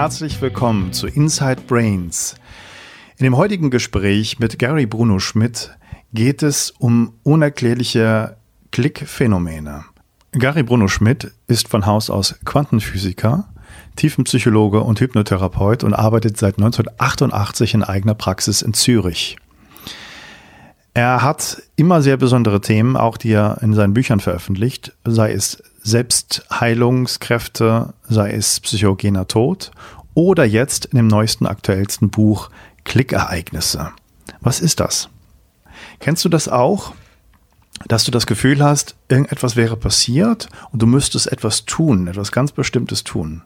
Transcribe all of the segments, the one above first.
Herzlich willkommen zu Inside Brains. In dem heutigen Gespräch mit Gary Bruno Schmidt geht es um unerklärliche Klickphänomene. Gary Bruno Schmidt ist von Haus aus Quantenphysiker, Tiefenpsychologe und Hypnotherapeut und arbeitet seit 1988 in eigener Praxis in Zürich. Er hat immer sehr besondere Themen, auch die er in seinen Büchern veröffentlicht, sei es Selbstheilungskräfte, sei es psychogener Tod oder jetzt in dem neuesten, aktuellsten Buch Klickereignisse. Was ist das? Kennst du das auch? Dass du das Gefühl hast, irgendetwas wäre passiert und du müsstest etwas tun, etwas ganz Bestimmtes tun.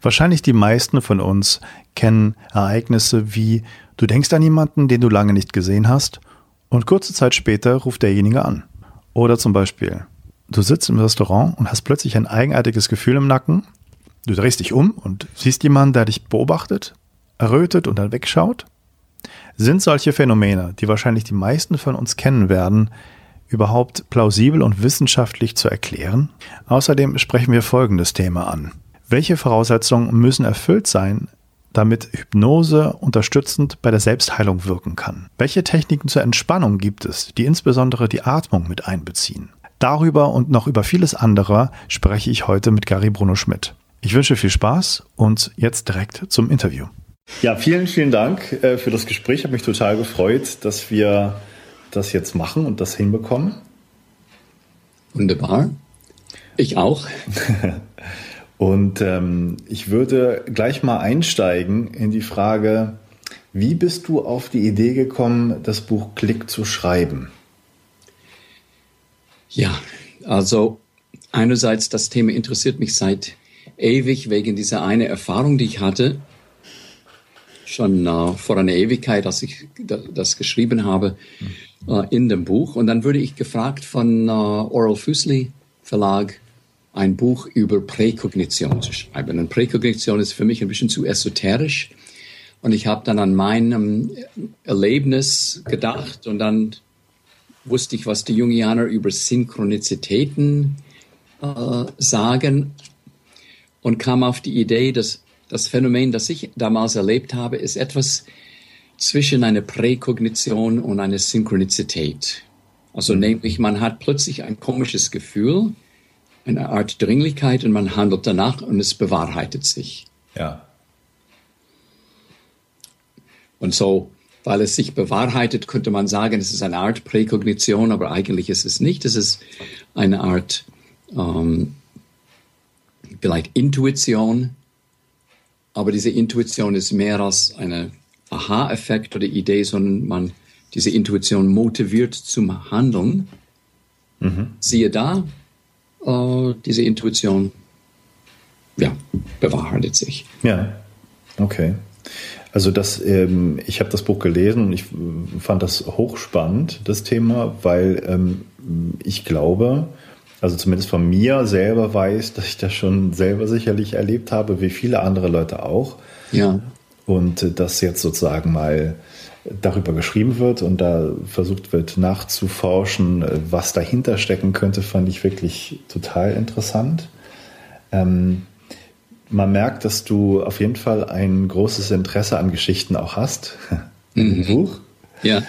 Wahrscheinlich die meisten von uns kennen Ereignisse wie du denkst an jemanden, den du lange nicht gesehen hast und kurze Zeit später ruft derjenige an. Oder zum Beispiel, du sitzt im Restaurant und hast plötzlich ein eigenartiges Gefühl im Nacken. Du drehst dich um und siehst jemanden, der dich beobachtet, errötet und dann wegschaut. Sind solche Phänomene, die wahrscheinlich die meisten von uns kennen werden, überhaupt plausibel und wissenschaftlich zu erklären? Außerdem sprechen wir folgendes Thema an. Welche Voraussetzungen müssen erfüllt sein, damit Hypnose unterstützend bei der Selbstheilung wirken kann. Welche Techniken zur Entspannung gibt es, die insbesondere die Atmung mit einbeziehen? Darüber und noch über vieles andere spreche ich heute mit Gary Bruno Schmidt. Ich wünsche viel Spaß und jetzt direkt zum Interview. Ja, vielen, vielen Dank äh, für das Gespräch. Ich habe mich total gefreut, dass wir das jetzt machen und das hinbekommen. Wunderbar. Ich auch. Und ähm, ich würde gleich mal einsteigen in die Frage, wie bist du auf die Idee gekommen, das Buch Klick zu schreiben? Ja, also einerseits das Thema interessiert mich seit ewig wegen dieser eine Erfahrung, die ich hatte, schon äh, vor einer Ewigkeit, als ich das geschrieben habe äh, in dem Buch. Und dann wurde ich gefragt von äh, Oral Füßli Verlag, ein Buch über Präkognition zu schreiben. Und Präkognition ist für mich ein bisschen zu esoterisch. Und ich habe dann an meinem Erlebnis gedacht und dann wusste ich, was die Jungianer über Synchronizitäten äh, sagen und kam auf die Idee, dass das Phänomen, das ich damals erlebt habe, ist etwas zwischen einer Präkognition und einer Synchronizität. Also nämlich, man hat plötzlich ein komisches Gefühl, eine Art Dringlichkeit und man handelt danach und es bewahrheitet sich. Ja. Und so, weil es sich bewahrheitet, könnte man sagen, es ist eine Art Präkognition, aber eigentlich ist es nicht. Es ist eine Art ähm, vielleicht Intuition, aber diese Intuition ist mehr als eine Aha-Effekt oder Idee, sondern man diese Intuition motiviert zum Handeln. Mhm. Siehe da, äh, diese Intuition ja, bewahrheitet sich. Ja, okay. Also das, ähm, ich habe das Buch gelesen und ich fand das hochspannend, das Thema, weil ähm, ich glaube, also zumindest von mir selber weiß, dass ich das schon selber sicherlich erlebt habe, wie viele andere Leute auch. Ja. Und äh, das jetzt sozusagen mal darüber geschrieben wird und da versucht wird nachzuforschen, was dahinter stecken könnte, fand ich wirklich total interessant. Ähm, man merkt, dass du auf jeden Fall ein großes Interesse an Geschichten auch hast im mhm. Buch. Ja.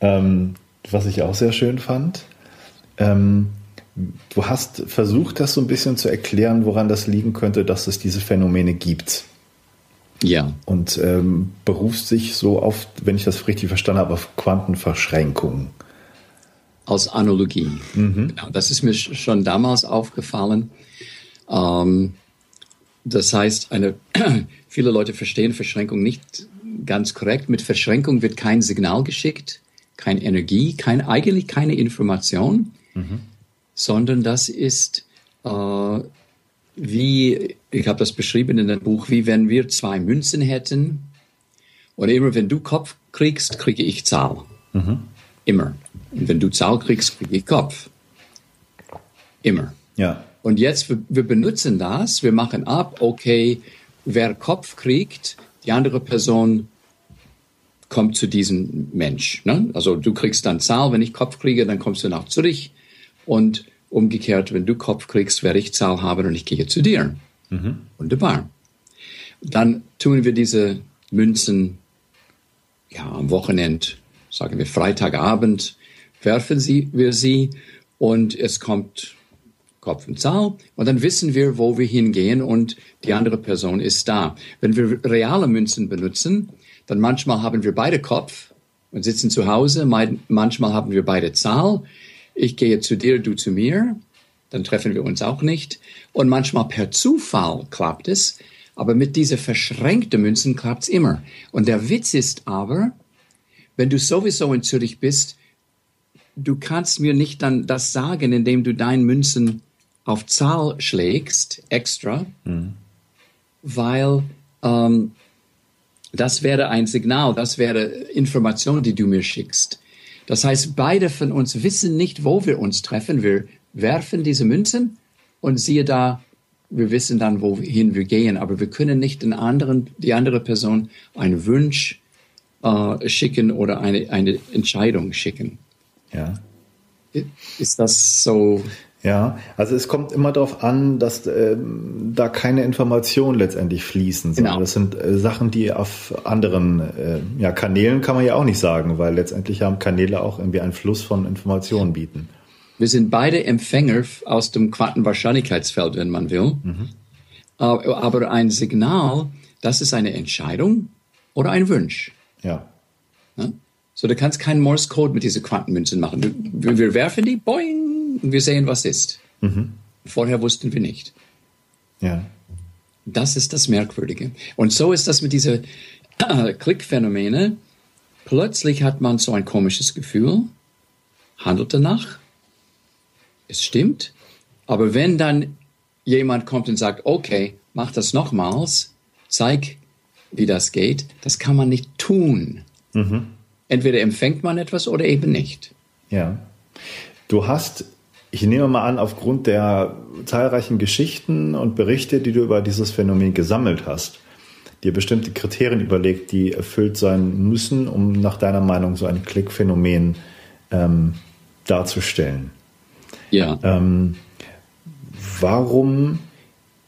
Ähm, was ich auch sehr schön fand. Ähm, du hast versucht, das so ein bisschen zu erklären, woran das liegen könnte, dass es diese Phänomene gibt. Ja. Und ähm, berufst sich so auf, wenn ich das richtig verstanden habe, auf Quantenverschränkungen. Als Analogie. Mhm. Genau, das ist mir schon damals aufgefallen. Ähm, das heißt, eine, viele Leute verstehen Verschränkung nicht ganz korrekt. Mit Verschränkung wird kein Signal geschickt, keine Energie, kein, eigentlich keine Information, mhm. sondern das ist äh, wie, ich habe das beschrieben in dem Buch, wie wenn wir zwei Münzen hätten und immer wenn du Kopf kriegst, kriege ich Zahl. Mhm. Immer. Und wenn du Zahl kriegst, kriege ich Kopf. Immer. Ja. Und jetzt, wir, wir benutzen das, wir machen ab, okay, wer Kopf kriegt, die andere Person kommt zu diesem Mensch. Ne? Also du kriegst dann Zahl, wenn ich Kopf kriege, dann kommst du nach Zürich und Umgekehrt, wenn du Kopf kriegst, werde ich Zahl haben und ich gehe zu dir. Mhm. Wunderbar. Dann tun wir diese Münzen ja, am Wochenende, sagen wir Freitagabend, werfen sie, wir sie und es kommt Kopf und Zahl und dann wissen wir, wo wir hingehen und die andere Person ist da. Wenn wir reale Münzen benutzen, dann manchmal haben wir beide Kopf und sitzen zu Hause, manchmal haben wir beide Zahl. Ich gehe zu dir, du zu mir, dann treffen wir uns auch nicht. Und manchmal per Zufall klappt es, aber mit dieser verschränkten Münzen klappt es immer. Und der Witz ist aber, wenn du sowieso in Zürich bist, du kannst mir nicht dann das sagen, indem du deine Münzen auf Zahl schlägst, extra, mhm. weil ähm, das wäre ein Signal, das wäre Information, die du mir schickst. Das heißt, beide von uns wissen nicht, wo wir uns treffen. Wir werfen diese Münzen und siehe da, wir wissen dann, wohin wir gehen, aber wir können nicht den anderen, die andere Person einen Wunsch äh, schicken oder eine, eine Entscheidung schicken. Ja. Ist das so? Ja, also es kommt immer darauf an, dass äh, da keine Informationen letztendlich fließen, sondern genau. das sind äh, Sachen, die auf anderen äh, ja, Kanälen kann man ja auch nicht sagen, weil letztendlich haben Kanäle auch irgendwie einen Fluss von Informationen bieten. Wir sind beide Empfänger aus dem Quantenwahrscheinlichkeitsfeld, wenn man will. Mhm. Aber ein Signal, das ist eine Entscheidung oder ein Wunsch. Ja. ja? So, du kannst keinen Morse-Code mit diesen Quantenmünzen machen. Wir, wir werfen die, boing, und wir sehen, was ist. Mhm. Vorher wussten wir nicht. Ja. Das ist das Merkwürdige. Und so ist das mit diesen äh, Klickphänomene. Plötzlich hat man so ein komisches Gefühl, handelt danach, es stimmt, aber wenn dann jemand kommt und sagt, okay, mach das nochmals, zeig, wie das geht, das kann man nicht tun. Mhm. Entweder empfängt man etwas oder eben nicht. Ja. Du hast, ich nehme mal an, aufgrund der zahlreichen Geschichten und Berichte, die du über dieses Phänomen gesammelt hast, dir bestimmte Kriterien überlegt, die erfüllt sein müssen, um nach deiner Meinung so ein Klickphänomen ähm, darzustellen. Ja. Ähm, warum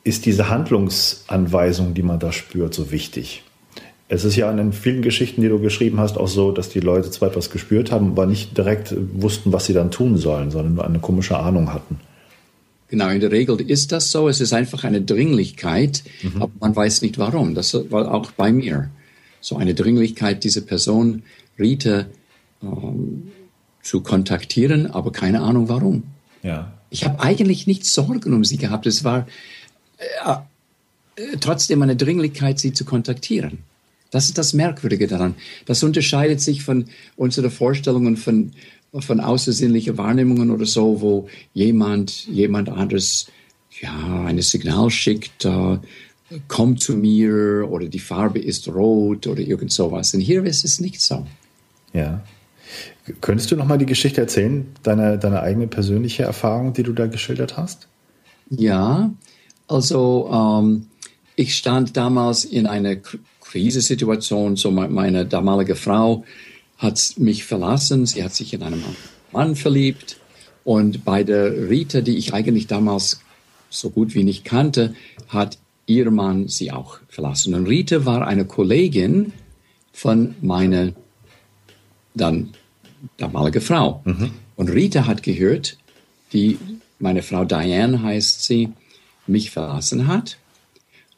ist diese Handlungsanweisung, die man da spürt, so wichtig? Es ist ja in vielen Geschichten, die du geschrieben hast, auch so, dass die Leute zwar etwas gespürt haben, aber nicht direkt wussten, was sie dann tun sollen, sondern nur eine komische Ahnung hatten. Genau, in der Regel ist das so. Es ist einfach eine Dringlichkeit, mhm. aber man weiß nicht warum. Das war auch bei mir so eine Dringlichkeit, diese Person, Rita, ähm, zu kontaktieren, aber keine Ahnung warum. Ja. Ich habe eigentlich nicht Sorgen um sie gehabt. Es war äh, äh, trotzdem eine Dringlichkeit, sie zu kontaktieren. Das ist das Merkwürdige daran. Das unterscheidet sich von unseren Vorstellungen von, von außersinnlichen Wahrnehmungen oder so, wo jemand, jemand anderes, ja, ein Signal schickt, äh, komm zu mir oder die Farbe ist rot oder irgend sowas. Und hier ist es nicht so. Ja. Könntest du noch mal die Geschichte erzählen, deine, deine eigene persönliche Erfahrung, die du da geschildert hast? Ja, also ähm, ich stand damals in einer Krisensituation. So meine damalige Frau hat mich verlassen. Sie hat sich in einen Mann verliebt. Und bei der Rita, die ich eigentlich damals so gut wie nicht kannte, hat ihr Mann sie auch verlassen. Und Rita war eine Kollegin von meiner dann damalige Frau. Mhm. Und Rita hat gehört, die, meine Frau Diane heißt sie, mich verlassen hat.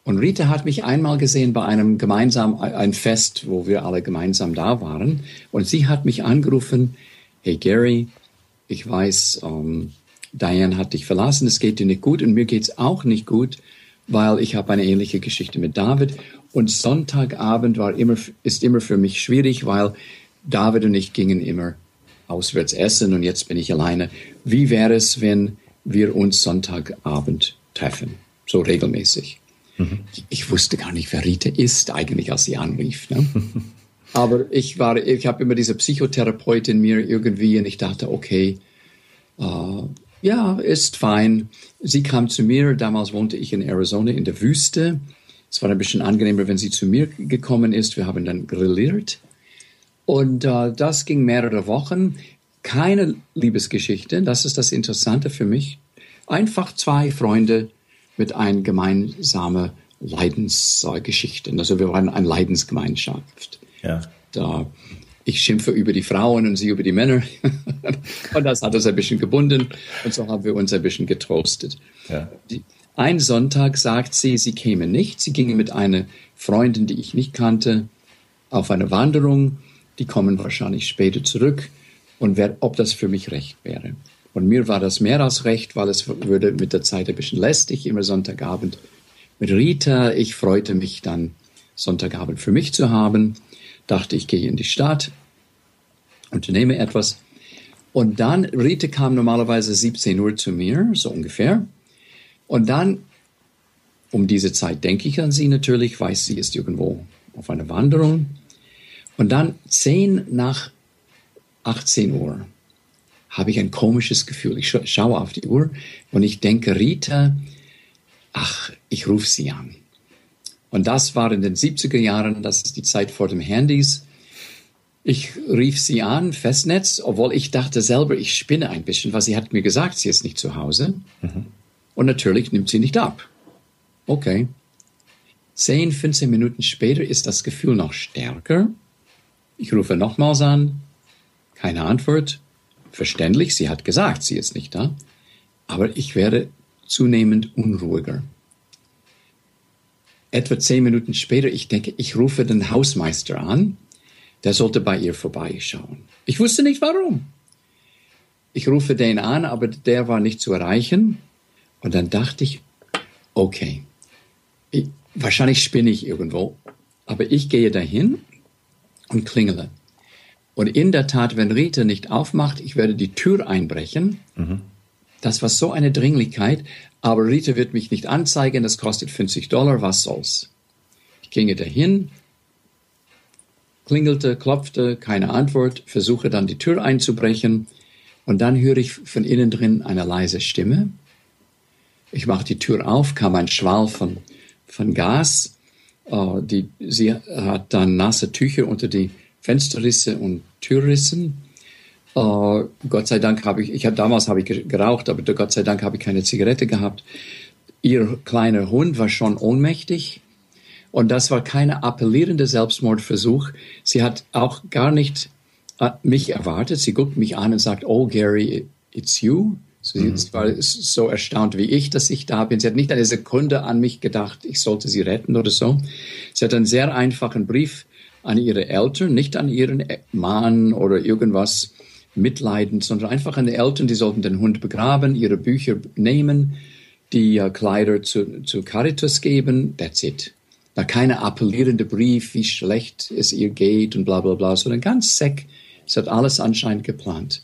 Und Rita hat mich einmal gesehen bei einem gemeinsamen, ein Fest, wo wir alle gemeinsam da waren. Und sie hat mich angerufen, hey Gary, ich weiß, ähm, Diane hat dich verlassen, es geht dir nicht gut und mir geht's auch nicht gut, weil ich habe eine ähnliche Geschichte mit David. Und Sonntagabend war immer, ist immer für mich schwierig, weil David und ich gingen immer auswärts essen und jetzt bin ich alleine. Wie wäre es, wenn wir uns Sonntagabend treffen? So regelmäßig. Mhm. Ich, wusste gar nicht, wer Rita ist eigentlich, als sie anrief. Ne? Aber ich war, ich habe immer diese Psychotherapeutin mir irgendwie und ich dachte, okay, äh, ja, ist fein. Sie kam zu mir, damals wohnte ich in Arizona in der Wüste. Es war ein bisschen angenehmer, wenn sie zu mir gekommen ist. Wir haben dann grilliert und äh, das ging mehrere Wochen. Keine Liebesgeschichte, das ist das Interessante für mich. Einfach zwei Freunde mit einem gemeinsamen Leidensgeschichten. Also wir waren eine Leidensgemeinschaft. Ja. Da ich schimpfe über die Frauen und sie über die Männer. und das hat uns ein bisschen gebunden und so haben wir uns ein bisschen getrostet. Ja. Ein Sonntag sagt sie, sie käme nicht. Sie ginge mit einer Freundin, die ich nicht kannte, auf eine Wanderung. Die kommen wahrscheinlich später zurück und wer, ob das für mich recht wäre. Und mir war das mehr als recht, weil es würde mit der Zeit ein bisschen lästig, immer Sonntagabend mit Rita. Ich freute mich dann, Sonntagabend für mich zu haben. Dachte, ich gehe in die Stadt, unternehme etwas. Und dann, Rita kam normalerweise 17 Uhr zu mir, so ungefähr. Und dann, um diese Zeit denke ich an sie natürlich, weiß sie ist irgendwo auf einer Wanderung. Und dann 10 nach 18 Uhr habe ich ein komisches Gefühl. Ich schaue auf die Uhr und ich denke, Rita, ach, ich rufe sie an. Und das war in den 70er Jahren, das ist die Zeit vor dem Handys. Ich rief sie an, Festnetz, obwohl ich dachte selber, ich spinne ein bisschen, weil sie hat mir gesagt, sie ist nicht zu Hause. Mhm. Und natürlich nimmt sie nicht ab. Okay. 10, 15 Minuten später ist das Gefühl noch stärker. Ich rufe nochmals an. Keine Antwort. Verständlich, sie hat gesagt, sie ist nicht da. Aber ich werde zunehmend unruhiger. Etwa zehn Minuten später, ich denke, ich rufe den Hausmeister an. Der sollte bei ihr vorbeischauen. Ich wusste nicht warum. Ich rufe den an, aber der war nicht zu erreichen. Und dann dachte ich, okay, ich, wahrscheinlich spinne ich irgendwo, aber ich gehe dahin und klingele. Und in der Tat, wenn Rita nicht aufmacht, ich werde die Tür einbrechen. Mhm. Das war so eine Dringlichkeit, aber Rita wird mich nicht anzeigen, das kostet 50 Dollar, was soll's. Ich ginge dahin, klingelte, klopfte, keine Antwort, versuche dann die Tür einzubrechen und dann höre ich von innen drin eine leise Stimme. Ich mache die Tür auf, kam ein Schwall von, von Gas. Uh, die, sie hat dann nasse Tücher unter die Fensterrisse und Türrissen. Uh, Gott sei Dank habe ich, ich habe damals habe ich geraucht, aber Gott sei Dank habe ich keine Zigarette gehabt. Ihr kleiner Hund war schon ohnmächtig und das war keine appellierende Selbstmordversuch. Sie hat auch gar nicht uh, mich erwartet. Sie guckt mich an und sagt, "Oh Gary, it's you." Sie mhm. war so erstaunt wie ich, dass ich da bin. Sie hat nicht eine Sekunde an mich gedacht, ich sollte sie retten oder so. Sie hat einen sehr einfachen Brief an ihre Eltern, nicht an ihren Mann oder irgendwas mitleidend, sondern einfach an die Eltern, die sollten den Hund begraben, ihre Bücher nehmen, die uh, Kleider zu, zu Caritas geben, that's it. Da keine appellierende Brief, wie schlecht es ihr geht und bla bla bla, sondern ganz sec. Es hat alles anscheinend geplant.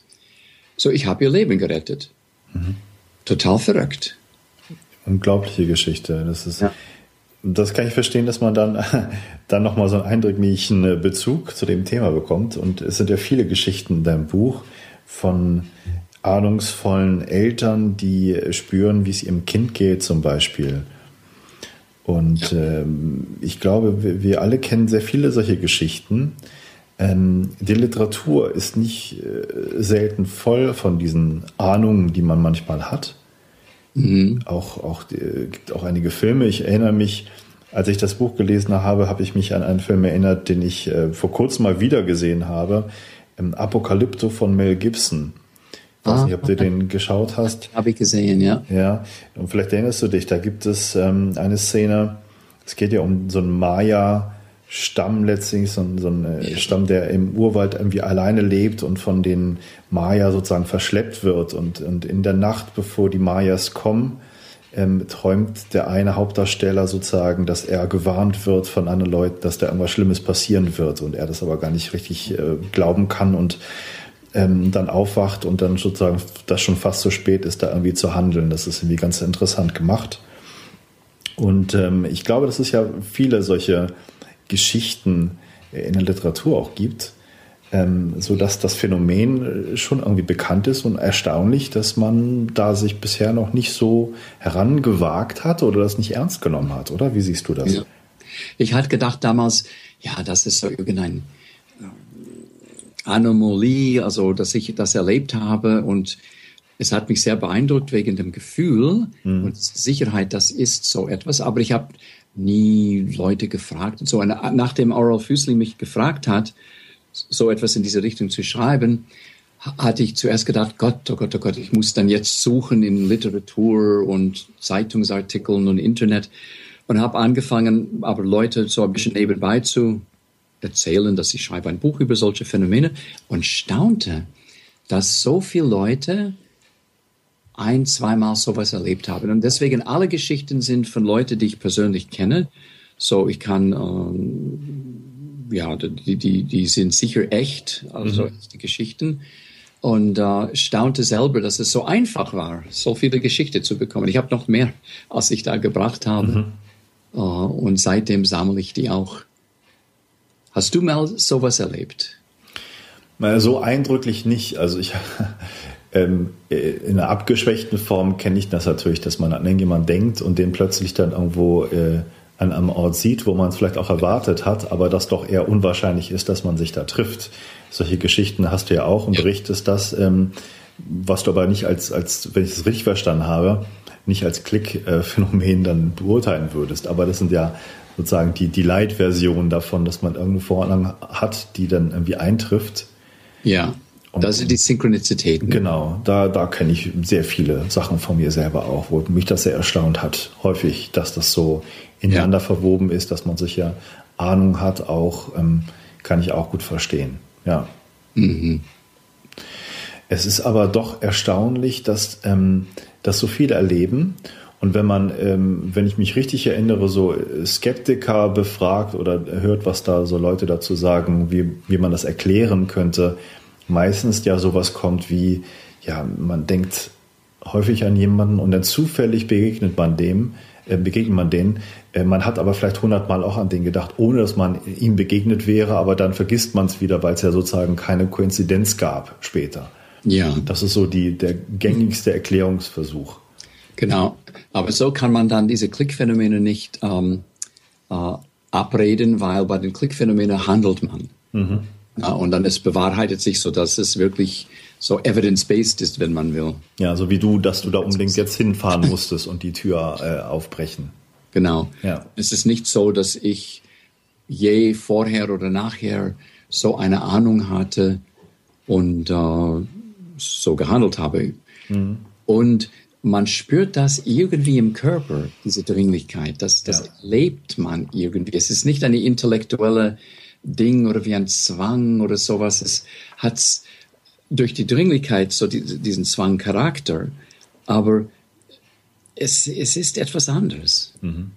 So, ich habe ihr Leben gerettet. Mhm. Total verrückt. Unglaubliche Geschichte. Das ist, ja. Das kann ich verstehen, dass man dann, dann nochmal so einen eindrücklichen äh, Bezug zu dem Thema bekommt. Und es sind ja viele Geschichten in deinem Buch von ahnungsvollen Eltern, die spüren, wie es ihrem Kind geht, zum Beispiel. Und ähm, ich glaube, wir, wir alle kennen sehr viele solche Geschichten. Ähm, die Literatur ist nicht äh, selten voll von diesen Ahnungen, die man manchmal hat. Mhm. Auch, auch äh, gibt auch einige Filme. Ich erinnere mich, als ich das Buch gelesen habe, habe ich mich an einen Film erinnert, den ich äh, vor kurzem mal wieder gesehen habe. Ähm, Apokalypto von Mel Gibson. Ich weiß ah, nicht, ob du den geschaut hast. Habe ich gesehen, ja. Ja, und vielleicht erinnerst du dich, da gibt es ähm, eine Szene, es geht ja um so einen Maya- Stamm letztlich, so, so ein äh, Stamm, der im Urwald irgendwie alleine lebt und von den Maya sozusagen verschleppt wird. Und, und in der Nacht, bevor die Mayas kommen, ähm, träumt der eine Hauptdarsteller sozusagen, dass er gewarnt wird von anderen Leuten, dass da irgendwas Schlimmes passieren wird und er das aber gar nicht richtig äh, glauben kann und ähm, dann aufwacht und dann sozusagen, dass schon fast zu spät ist, da irgendwie zu handeln. Das ist irgendwie ganz interessant gemacht. Und ähm, ich glaube, dass es ja viele solche Geschichten in der Literatur auch gibt, ähm, so dass das Phänomen schon irgendwie bekannt ist und erstaunlich, dass man da sich bisher noch nicht so herangewagt hat oder das nicht ernst genommen hat, oder? Wie siehst du das? Ja. Ich hatte gedacht damals, ja, das ist so irgendein äh, Anomalie, also dass ich das erlebt habe und es hat mich sehr beeindruckt wegen dem Gefühl mhm. und Sicherheit, das ist so etwas. Aber ich habe nie Leute gefragt so. Und nachdem Oral Füßli mich gefragt hat, so etwas in diese Richtung zu schreiben, hatte ich zuerst gedacht, Gott, oh Gott, oh Gott, ich muss dann jetzt suchen in Literatur und Zeitungsartikeln und Internet und habe angefangen, aber Leute so ein bisschen nebenbei zu erzählen, dass ich schreibe ein Buch über solche Phänomene und staunte, dass so viele Leute ein, zweimal sowas erlebt haben. Und deswegen alle Geschichten sind von Leuten, die ich persönlich kenne. So, ich kann, ähm, ja, die, die, die sind sicher echt, also mhm. die Geschichten. Und äh, staunte selber, dass es so einfach war, so viele Geschichten zu bekommen. Ich habe noch mehr, als ich da gebracht habe. Mhm. Äh, und seitdem sammle ich die auch. Hast du mal sowas erlebt? So eindrücklich nicht. Also ich ähm, in einer abgeschwächten Form kenne ich das natürlich, dass man an irgendjemanden denkt und den plötzlich dann irgendwo äh, an einem Ort sieht, wo man es vielleicht auch erwartet hat, aber das doch eher unwahrscheinlich ist, dass man sich da trifft. Solche Geschichten hast du ja auch und berichtest das, ähm, was du aber nicht als, als, wenn ich es richtig verstanden habe, nicht als Klickphänomen dann beurteilen würdest. Aber das sind ja sozusagen die, die Light-Version davon, dass man irgendeine Vorordnung hat, die dann irgendwie eintrifft. Ja. Und das sind die Synchronizitäten. Genau, da, da kenne ich sehr viele Sachen von mir selber auch, wo mich das sehr erstaunt hat, häufig, dass das so ineinander ja. verwoben ist, dass man sich ja Ahnung hat, auch ähm, kann ich auch gut verstehen. Ja. Mhm. Es ist aber doch erstaunlich, dass, ähm, dass so viele erleben. Und wenn man, ähm, wenn ich mich richtig erinnere, so Skeptiker befragt oder hört, was da so Leute dazu sagen, wie, wie man das erklären könnte, meistens ja sowas kommt wie, ja, man denkt häufig an jemanden und dann zufällig begegnet man dem, äh, begegnet man denen. Äh, man hat aber vielleicht hundertmal auch an den gedacht, ohne dass man ihm begegnet wäre, aber dann vergisst man es wieder, weil es ja sozusagen keine Koinzidenz gab später. Ja. Das ist so die, der gängigste Erklärungsversuch. Genau. Aber so kann man dann diese Klickphänomene nicht ähm, äh, abreden, weil bei den Klickphänomenen handelt man. Mhm. Ja, und dann es bewahrheitet sich so, dass es wirklich so evidence-based ist, wenn man will. Ja, so wie du, dass du da unbedingt jetzt hinfahren musstest und die Tür äh, aufbrechen. Genau. Ja. Es ist nicht so, dass ich je vorher oder nachher so eine Ahnung hatte und äh, so gehandelt habe. Mhm. Und man spürt das irgendwie im Körper, diese Dringlichkeit. Das, das ja. erlebt man irgendwie. Es ist nicht eine intellektuelle Ding oder wie ein Zwang oder sowas. Es hat durch die Dringlichkeit so die, diesen Zwangcharakter, aber es, es ist etwas anderes. Mhm.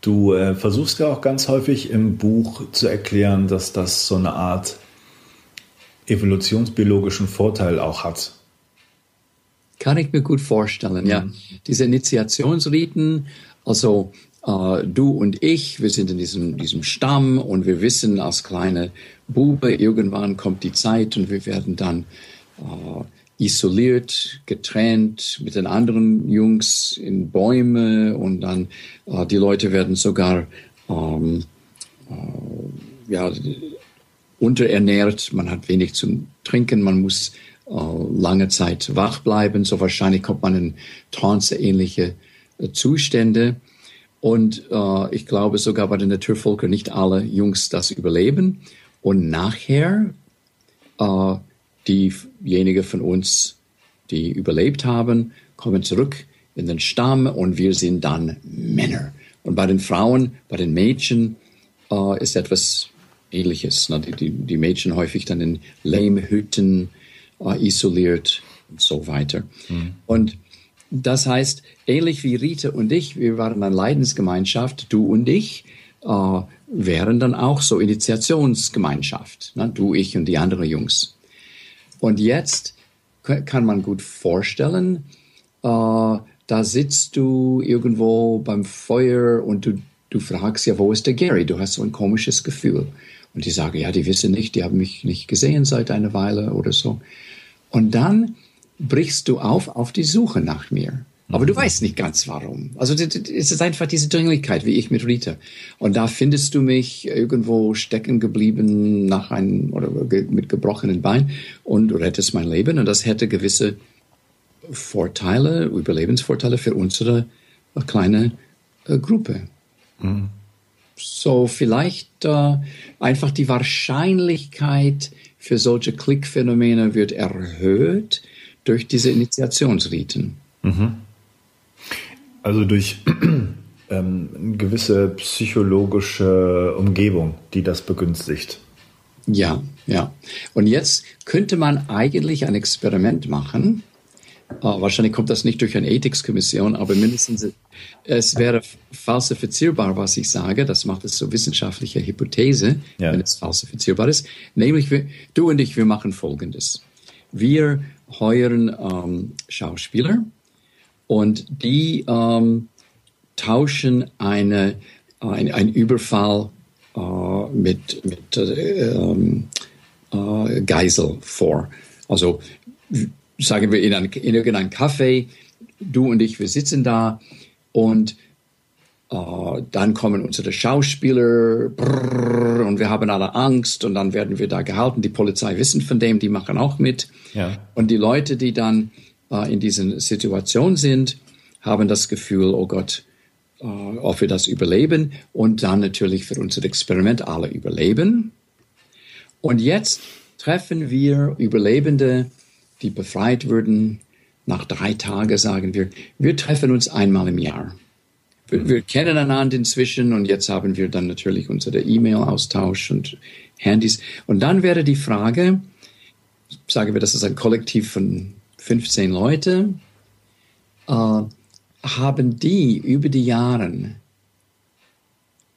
Du äh, versuchst ja auch ganz häufig im Buch zu erklären, dass das so eine Art evolutionsbiologischen Vorteil auch hat. Kann ich mir gut vorstellen, mhm. ja. Diese Initiationsriten, also äh, du und ich, wir sind in diesem, diesem Stamm und wir wissen als kleine Bube, irgendwann kommt die Zeit und wir werden dann äh, isoliert, getrennt mit den anderen Jungs in Bäume und dann äh, die Leute werden sogar ähm, äh, ja, unterernährt, man hat wenig zum Trinken, man muss äh, lange Zeit wach bleiben, so wahrscheinlich kommt man in tranceähnliche äh, Zustände. Und äh, ich glaube sogar bei den Naturvölkern nicht alle Jungs das überleben. Und nachher äh, diejenigen von uns, die überlebt haben, kommen zurück in den Stamm und wir sind dann Männer. Und bei den Frauen, bei den Mädchen äh, ist etwas Ähnliches. Ne? Die, die, Mädchen häufig dann in Lehmhütten äh, isoliert und so weiter. Mhm. Und das heißt, ähnlich wie Rita und ich, wir waren eine Leidensgemeinschaft, du und ich, äh, wären dann auch so Initiationsgemeinschaft, ne? du, ich und die anderen Jungs. Und jetzt kann man gut vorstellen, äh, da sitzt du irgendwo beim Feuer und du, du fragst ja, wo ist der Gary? Du hast so ein komisches Gefühl. Und die sagen, ja, die wissen nicht, die haben mich nicht gesehen seit einer Weile oder so. Und dann brichst du auf auf die Suche nach mir. Aber du mhm. weißt nicht ganz warum. Also es ist einfach diese Dringlichkeit, wie ich mit Rita. Und da findest du mich irgendwo stecken geblieben nach einem oder mit gebrochenen Bein und rettest mein Leben. Und das hätte gewisse Vorteile, Überlebensvorteile für unsere kleine äh, Gruppe. Mhm. So vielleicht äh, einfach die Wahrscheinlichkeit für solche Klickphänomene wird erhöht durch diese Initiationsriten. Mhm. Also durch ähm, eine gewisse psychologische Umgebung, die das begünstigt. Ja, ja. Und jetzt könnte man eigentlich ein Experiment machen. Uh, wahrscheinlich kommt das nicht durch eine Ethikkommission, aber mindestens es wäre falsifizierbar, was ich sage. Das macht es so wissenschaftliche Hypothese, ja. wenn es falsifizierbar ist. Nämlich, wir, du und ich, wir machen Folgendes. Wir heuern ähm, Schauspieler und die ähm, tauschen eine, ein, ein Überfall äh, mit, mit äh, ähm, äh, Geisel vor. Also sagen wir in, ein, in irgendeinem Café, du und ich, wir sitzen da und Uh, dann kommen unsere Schauspieler brrr, und wir haben alle Angst und dann werden wir da gehalten. Die Polizei wissen von dem, die machen auch mit. Ja. Und die Leute, die dann uh, in dieser Situation sind, haben das Gefühl, oh Gott, äh, ob wir das überleben und dann natürlich für unser Experiment alle überleben. Und jetzt treffen wir Überlebende, die befreit wurden. Nach drei Tagen sagen wir, wir treffen uns einmal im Jahr. Wir, wir kennen einander inzwischen und jetzt haben wir dann natürlich unsere E-Mail-Austausch und Handys. Und dann wäre die Frage, sagen wir, das ist ein Kollektiv von 15 Leute, äh, haben die über die Jahre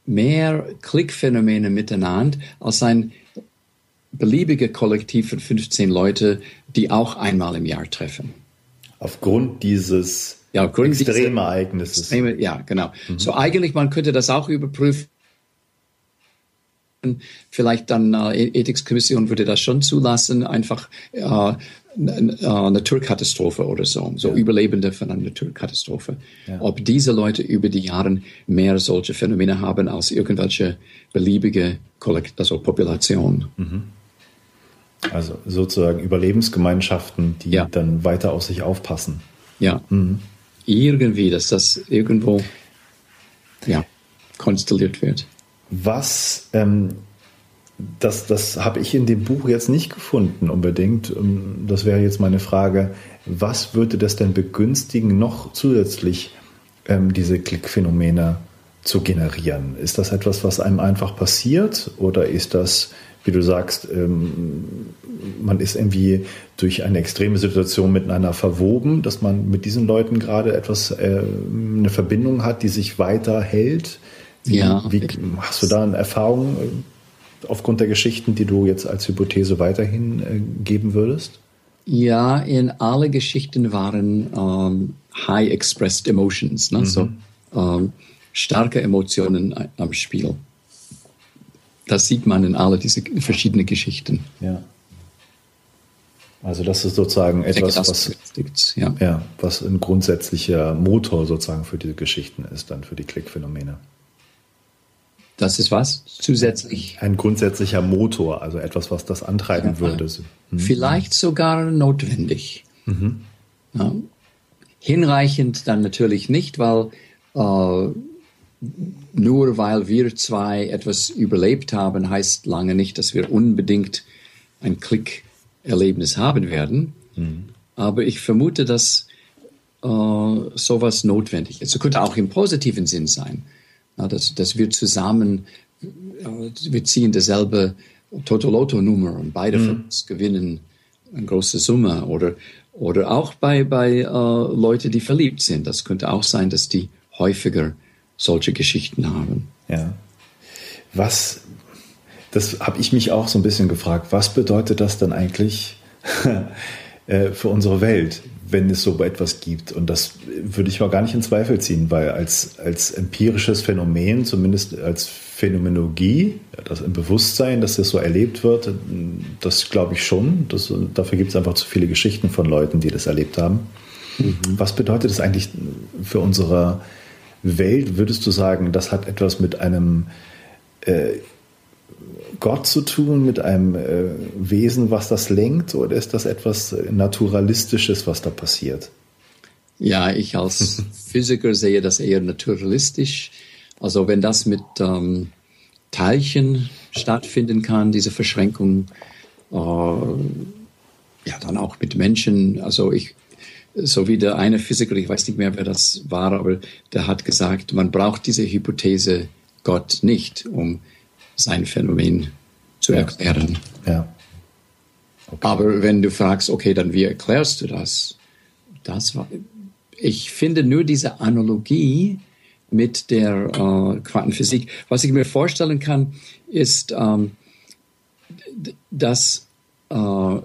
mehr Klickphänomene miteinander als ein beliebiger Kollektiv von 15 Leute, die auch einmal im Jahr treffen. Aufgrund dieses ja, aufgrund extremen Ereignisses. Extreme, ja, genau. Mhm. So eigentlich, man könnte das auch überprüfen. Vielleicht dann äh, Ethikkommission würde das schon zulassen, einfach äh, äh, Naturkatastrophe oder so, so ja. Überlebende von einer Naturkatastrophe. Ja. Ob diese Leute über die Jahre mehr solche Phänomene haben als irgendwelche beliebige Kollekt also Population. Mhm. Also sozusagen Überlebensgemeinschaften, die ja. dann weiter auf sich aufpassen. Ja. Mhm. Irgendwie, dass das irgendwo ja, konstelliert wird. Was ähm, das, das habe ich in dem Buch jetzt nicht gefunden unbedingt. Ähm, das wäre jetzt meine Frage, was würde das denn begünstigen, noch zusätzlich ähm, diese Klickphänomene zu generieren? Ist das etwas, was einem einfach passiert oder ist das, wie du sagst, ähm, man ist irgendwie durch eine extreme Situation miteinander verwoben, dass man mit diesen Leuten gerade etwas, äh, eine Verbindung hat, die sich weiter hält? Wie, ja. Wie, hast du da eine Erfahrung? aufgrund der Geschichten, die du jetzt als Hypothese weiterhin äh, geben würdest? Ja, in alle Geschichten waren ähm, high expressed emotions, ne? Mhm. so ähm, starke Emotionen am Spiel. Das sieht man in alle diese verschiedenen Geschichten. Ja. Also das ist sozusagen etwas, was, ja. Ja, was ein grundsätzlicher Motor sozusagen für diese Geschichten ist, dann für die Klickphänomene. Das ist was? Zusätzlich? Ein grundsätzlicher Motor, also etwas, was das antreiben ja, würde. Mhm. Vielleicht sogar notwendig. Mhm. Ja. Hinreichend dann natürlich nicht, weil äh, nur weil wir zwei etwas überlebt haben, heißt lange nicht, dass wir unbedingt ein Klickerlebnis haben werden. Mhm. Aber ich vermute, dass äh, sowas notwendig ist. Es könnte auch im positiven Sinn sein ja, dass, dass wir zusammen, wir ziehen dieselbe Totoloto-Nummer und beide mhm. von uns gewinnen eine große Summe. Oder, oder auch bei, bei äh, Leuten, die verliebt sind. Das könnte auch sein, dass die häufiger solche Geschichten haben. Ja. Was, das habe ich mich auch so ein bisschen gefragt, was bedeutet das dann eigentlich äh, für unsere Welt? wenn es so etwas gibt. Und das würde ich mal gar nicht in Zweifel ziehen, weil als, als empirisches Phänomen, zumindest als Phänomenologie, das im Bewusstsein, dass das so erlebt wird, das glaube ich schon. Das, dafür gibt es einfach zu viele Geschichten von Leuten, die das erlebt haben. Mhm. Was bedeutet das eigentlich für unsere Welt? Würdest du sagen, das hat etwas mit einem äh, Gott zu tun, mit einem äh, Wesen, was das lenkt, oder ist das etwas Naturalistisches, was da passiert? Ja, ich als Physiker sehe das eher naturalistisch. Also wenn das mit ähm, Teilchen stattfinden kann, diese Verschränkung, äh, ja, dann auch mit Menschen. Also ich, so wie der eine Physiker, ich weiß nicht mehr, wer das war, aber der hat gesagt, man braucht diese Hypothese Gott nicht, um sein Phänomen zu erklären. Ja. Okay. Aber wenn du fragst, okay, dann wie erklärst du das? Das war, ich finde nur diese Analogie mit der äh, Quantenphysik. Was ich mir vorstellen kann, ist, ähm, dass äh,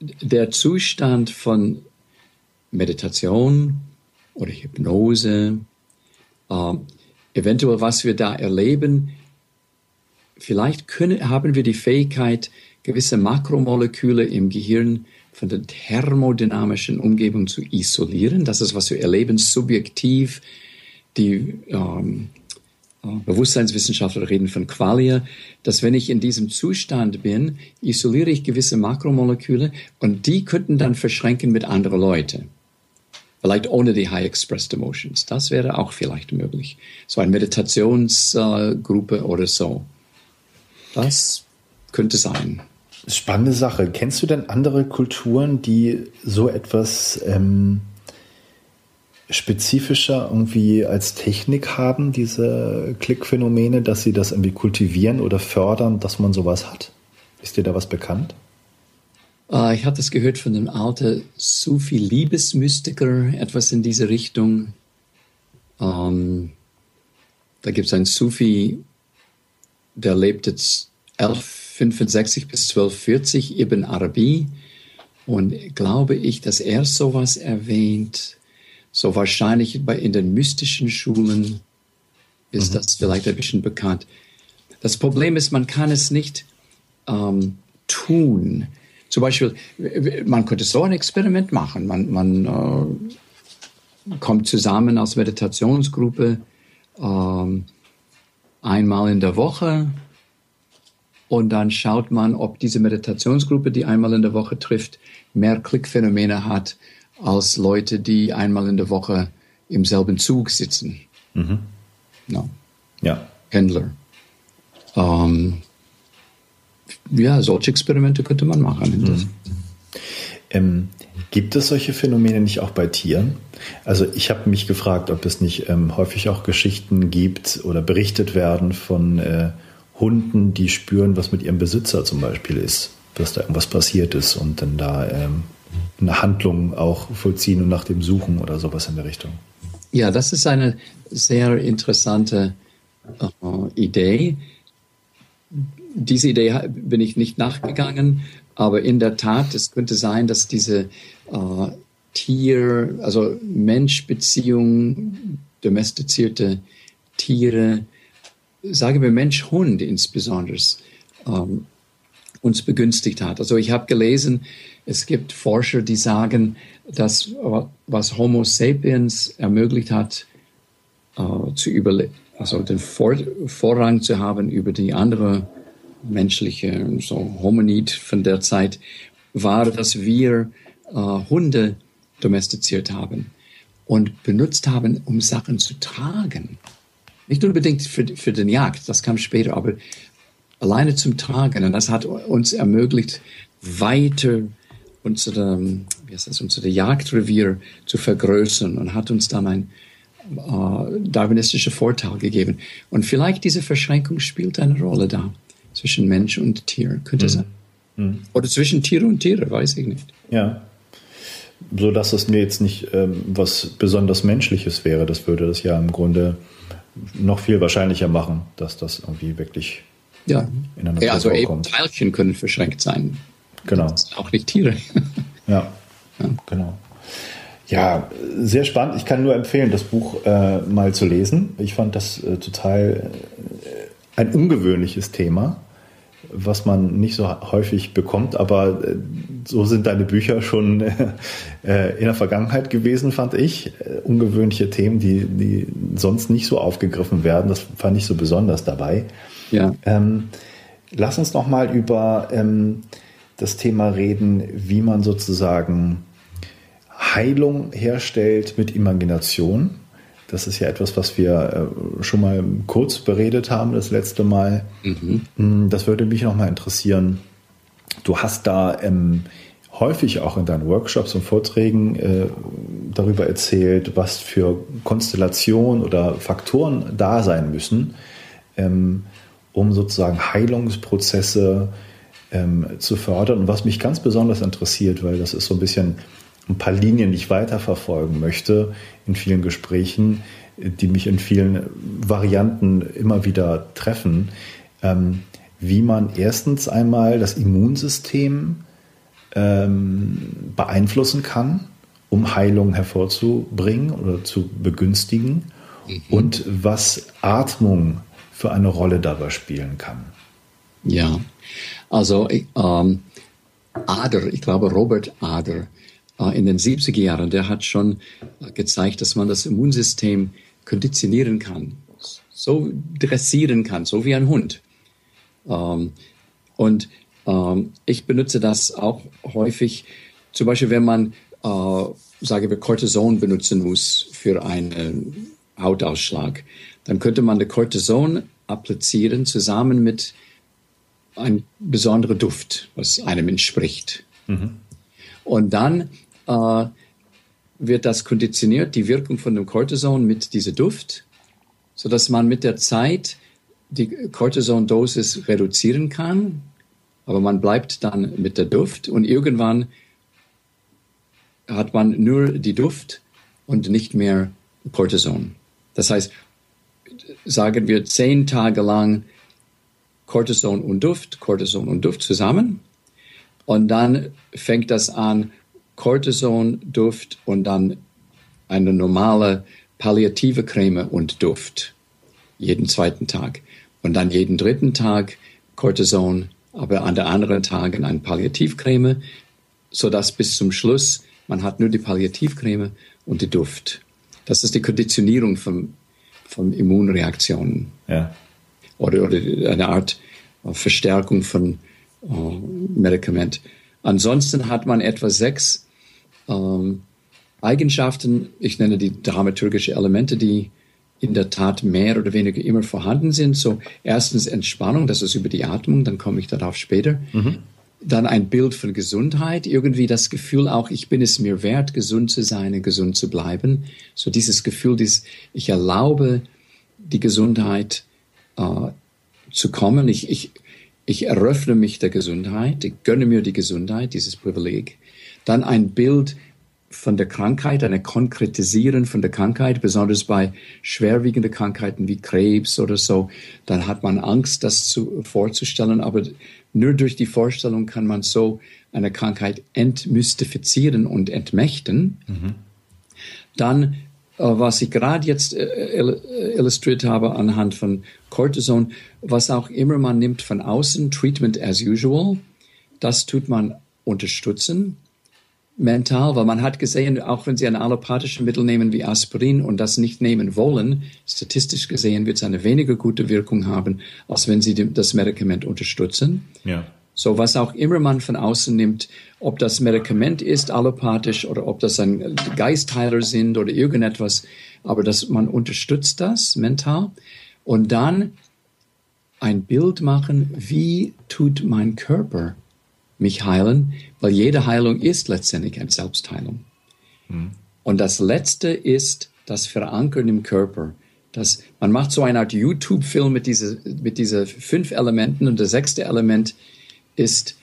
der Zustand von Meditation oder Hypnose, äh, eventuell was wir da erleben, vielleicht können, haben wir die Fähigkeit, gewisse Makromoleküle im Gehirn von der thermodynamischen Umgebung zu isolieren. Das ist, was wir erleben, subjektiv. Die ähm, äh, Bewusstseinswissenschaftler reden von Qualia, dass wenn ich in diesem Zustand bin, isoliere ich gewisse Makromoleküle und die könnten dann verschränken mit anderen Leuten. Vielleicht ohne die High Expressed Emotions. Das wäre auch vielleicht möglich. So eine Meditationsgruppe äh, oder so. Das könnte sein. Spannende Sache. Kennst du denn andere Kulturen, die so etwas ähm, spezifischer irgendwie als Technik haben, diese Klickphänomene, dass sie das irgendwie kultivieren oder fördern, dass man sowas hat? Ist dir da was bekannt? Uh, ich habe das gehört von einem alten Sufi-Liebesmystiker, etwas in diese Richtung. Ähm, da gibt es einen Sufi, der lebt jetzt 1165 bis 1240, Ibn Arabi. Und glaube ich, dass er sowas erwähnt. So wahrscheinlich bei, in den mystischen Schulen ist mhm. das vielleicht ein bisschen bekannt. Das Problem ist, man kann es nicht ähm, tun. Zum Beispiel, man könnte so ein Experiment machen. Man, man äh, kommt zusammen als Meditationsgruppe ähm, einmal in der Woche und dann schaut man, ob diese Meditationsgruppe, die einmal in der Woche trifft, mehr Klickphänomene hat als Leute, die einmal in der Woche im selben Zug sitzen. Mhm. No. Ja. Händler. Ähm, ja, solche Experimente könnte man machen. Mhm. Ähm, gibt es solche Phänomene nicht auch bei Tieren? Also ich habe mich gefragt, ob es nicht ähm, häufig auch Geschichten gibt oder berichtet werden von äh, Hunden, die spüren, was mit ihrem Besitzer zum Beispiel ist, dass da irgendwas passiert ist und dann da ähm, eine Handlung auch vollziehen und nach dem suchen oder sowas in der Richtung. Ja, das ist eine sehr interessante äh, Idee. Diese Idee bin ich nicht nachgegangen, aber in der Tat, es könnte sein, dass diese äh, Tier, also Mensch-Beziehung, domestizierte Tiere sagen wir Mensch-Hund insbesondere, ähm, uns begünstigt hat. Also ich habe gelesen, es gibt Forscher, die sagen, dass was Homo sapiens ermöglicht hat, äh, zu überleben, also den Vor Vorrang zu haben über die andere menschliche so Hominid von der Zeit, war, dass wir äh, Hunde domestiziert haben und benutzt haben, um Sachen zu tragen. Nicht unbedingt für, für den Jagd, das kam später, aber alleine zum Tragen. Und das hat uns ermöglicht, weiter unsere, wie heißt das, unsere Jagdrevier zu vergrößern und hat uns dann ein äh, darwinistischer Vorteil gegeben. Und vielleicht diese Verschränkung spielt eine Rolle da zwischen Mensch und Tier, könnte mhm. sein. Mhm. Oder zwischen Tiere und Tiere, weiß ich nicht. Ja. So dass es mir jetzt nicht ähm, was besonders Menschliches wäre, das würde das ja im Grunde noch viel wahrscheinlicher machen, dass das irgendwie wirklich ja. in einer ja, also eben Teilchen können verschränkt sein. Genau. Auch nicht Tiere. ja. ja, genau. Ja, sehr spannend. Ich kann nur empfehlen, das Buch äh, mal zu lesen. Ich fand das äh, total äh, ein ungewöhnliches Thema was man nicht so häufig bekommt, aber äh, so sind deine Bücher schon äh, in der Vergangenheit gewesen, fand ich. Äh, ungewöhnliche Themen, die, die sonst nicht so aufgegriffen werden, das fand ich so besonders dabei. Ja. Ähm, lass uns noch mal über ähm, das Thema reden, wie man sozusagen Heilung herstellt mit Imagination. Das ist ja etwas, was wir äh, schon mal kurz beredet haben das letzte Mal. Mhm. Hm, das würde mich noch mal interessieren. Du hast da ähm, häufig auch in deinen Workshops und Vorträgen äh, darüber erzählt, was für Konstellationen oder Faktoren da sein müssen, ähm, um sozusagen Heilungsprozesse ähm, zu fördern. Und was mich ganz besonders interessiert, weil das ist so ein bisschen ein paar Linien, die ich weiterverfolgen möchte in vielen Gesprächen, die mich in vielen Varianten immer wieder treffen, ähm, wie man erstens einmal das Immunsystem ähm, beeinflussen kann, um Heilung hervorzubringen oder zu begünstigen mhm. und was Atmung für eine Rolle dabei spielen kann. Ja, also ähm, Ader, ich glaube Robert Ader in den 70er Jahren, der hat schon gezeigt, dass man das Immunsystem konditionieren kann, so dressieren kann, so wie ein Hund. Ähm, und ähm, ich benutze das auch häufig, zum Beispiel wenn man, äh, sagen wir, Cortison benutzen muss für einen Hautausschlag, dann könnte man das Cortison applizieren zusammen mit einem besonderen Duft, was einem entspricht. Mhm. Und dann äh, wird das konditioniert, die Wirkung von dem Cortison mit diesem Duft, so dass man mit der Zeit die Cortison-Dosis reduzieren kann, aber man bleibt dann mit der Duft und irgendwann hat man nur die Duft und nicht mehr Cortison. Das heißt, sagen wir zehn Tage lang Cortison und Duft, Cortison und Duft zusammen und dann fängt das an, Cortison, Duft und dann eine normale palliative Creme und Duft jeden zweiten Tag. Und dann jeden dritten Tag Cortison, aber an der anderen Tagen eine Palliativcreme, sodass bis zum Schluss man hat nur die Palliativcreme und die Duft. Das ist die Konditionierung von, von Immunreaktionen. Ja. Oder, oder eine Art Verstärkung von uh, Medikament. Ansonsten hat man etwa sechs ähm, Eigenschaften, ich nenne die dramaturgische Elemente, die in der Tat mehr oder weniger immer vorhanden sind. So erstens Entspannung, das ist über die Atmung, dann komme ich darauf später. Mhm. Dann ein Bild von Gesundheit, irgendwie das Gefühl auch, ich bin es mir wert, gesund zu sein und gesund zu bleiben. So dieses Gefühl, dieses, ich erlaube die Gesundheit äh, zu kommen. Ich, ich, ich eröffne mich der Gesundheit, ich gönne mir die Gesundheit, dieses Privileg. Dann ein Bild von der Krankheit, eine Konkretisieren von der Krankheit, besonders bei schwerwiegenden Krankheiten wie Krebs oder so, dann hat man Angst, das zu, vorzustellen, aber nur durch die Vorstellung kann man so eine Krankheit entmystifizieren und entmächten. Mhm. Dann, äh, was ich gerade jetzt äh, illustriert habe anhand von Cortison, was auch immer man nimmt von außen, Treatment as usual, das tut man unterstützen mental, weil man hat gesehen, auch wenn Sie ein allopathisches Mittel nehmen wie Aspirin und das nicht nehmen wollen, statistisch gesehen wird es eine weniger gute Wirkung haben, als wenn Sie das Medikament unterstützen. Ja. So, was auch immer man von außen nimmt, ob das Medikament ist, allopathisch, oder ob das ein Geistheiler sind oder irgendetwas, aber dass man unterstützt das mental und dann ein Bild machen, wie tut mein Körper mich heilen, weil jede Heilung ist letztendlich eine Selbstheilung. Mhm. Und das Letzte ist das Verankern im Körper. Das, man macht so eine Art YouTube-Film mit diesen mit diese fünf Elementen und das sechste Element ist,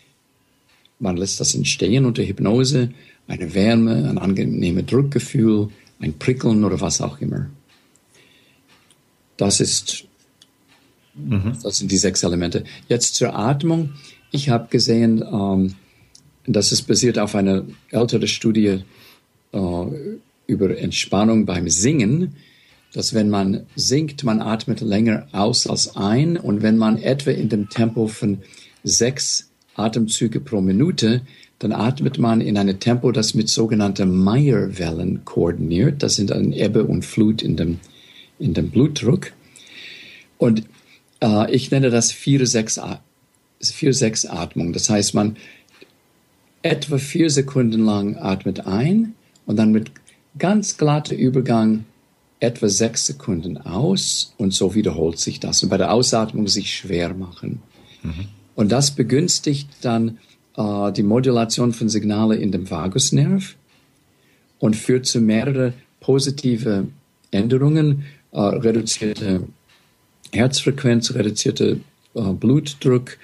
man lässt das entstehen unter Hypnose, eine Wärme, ein angenehmes Druckgefühl, ein Prickeln oder was auch immer. Das ist, mhm. das sind die sechs Elemente. Jetzt zur Atmung. Ich habe gesehen, ähm, das ist basiert auf einer älteren Studie äh, über Entspannung beim Singen, dass wenn man singt, man atmet länger aus als ein und wenn man etwa in dem Tempo von sechs Atemzüge pro Minute, dann atmet man in einem Tempo, das mit sogenannten Meyer-Wellen koordiniert. Das sind eine Ebbe und Flut in dem, in dem Blutdruck. Und äh, ich nenne das 4-6 4-6-Atmung. Das heißt, man etwa vier Sekunden lang atmet ein und dann mit ganz glatter Übergang etwa sechs Sekunden aus und so wiederholt sich das. Und bei der Ausatmung sich schwer machen. Mhm. Und das begünstigt dann äh, die Modulation von Signale in dem Vagusnerv und führt zu mehreren positive Änderungen, äh, reduzierte Herzfrequenz, reduzierte äh, Blutdruck,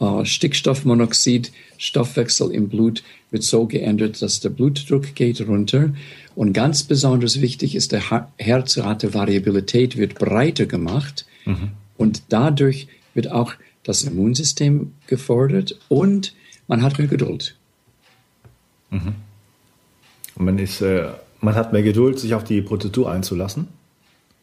äh, Stickstoffmonoxid, Stoffwechsel im Blut wird so geändert, dass der Blutdruck geht runter. Und ganz besonders wichtig ist, der Herzrate-Variabilität wird breiter gemacht. Mhm. Und dadurch wird auch das Immunsystem gefordert und man hat mehr Geduld. Mhm. Man, ist, äh, man hat mehr Geduld, sich auf die Prozedur einzulassen?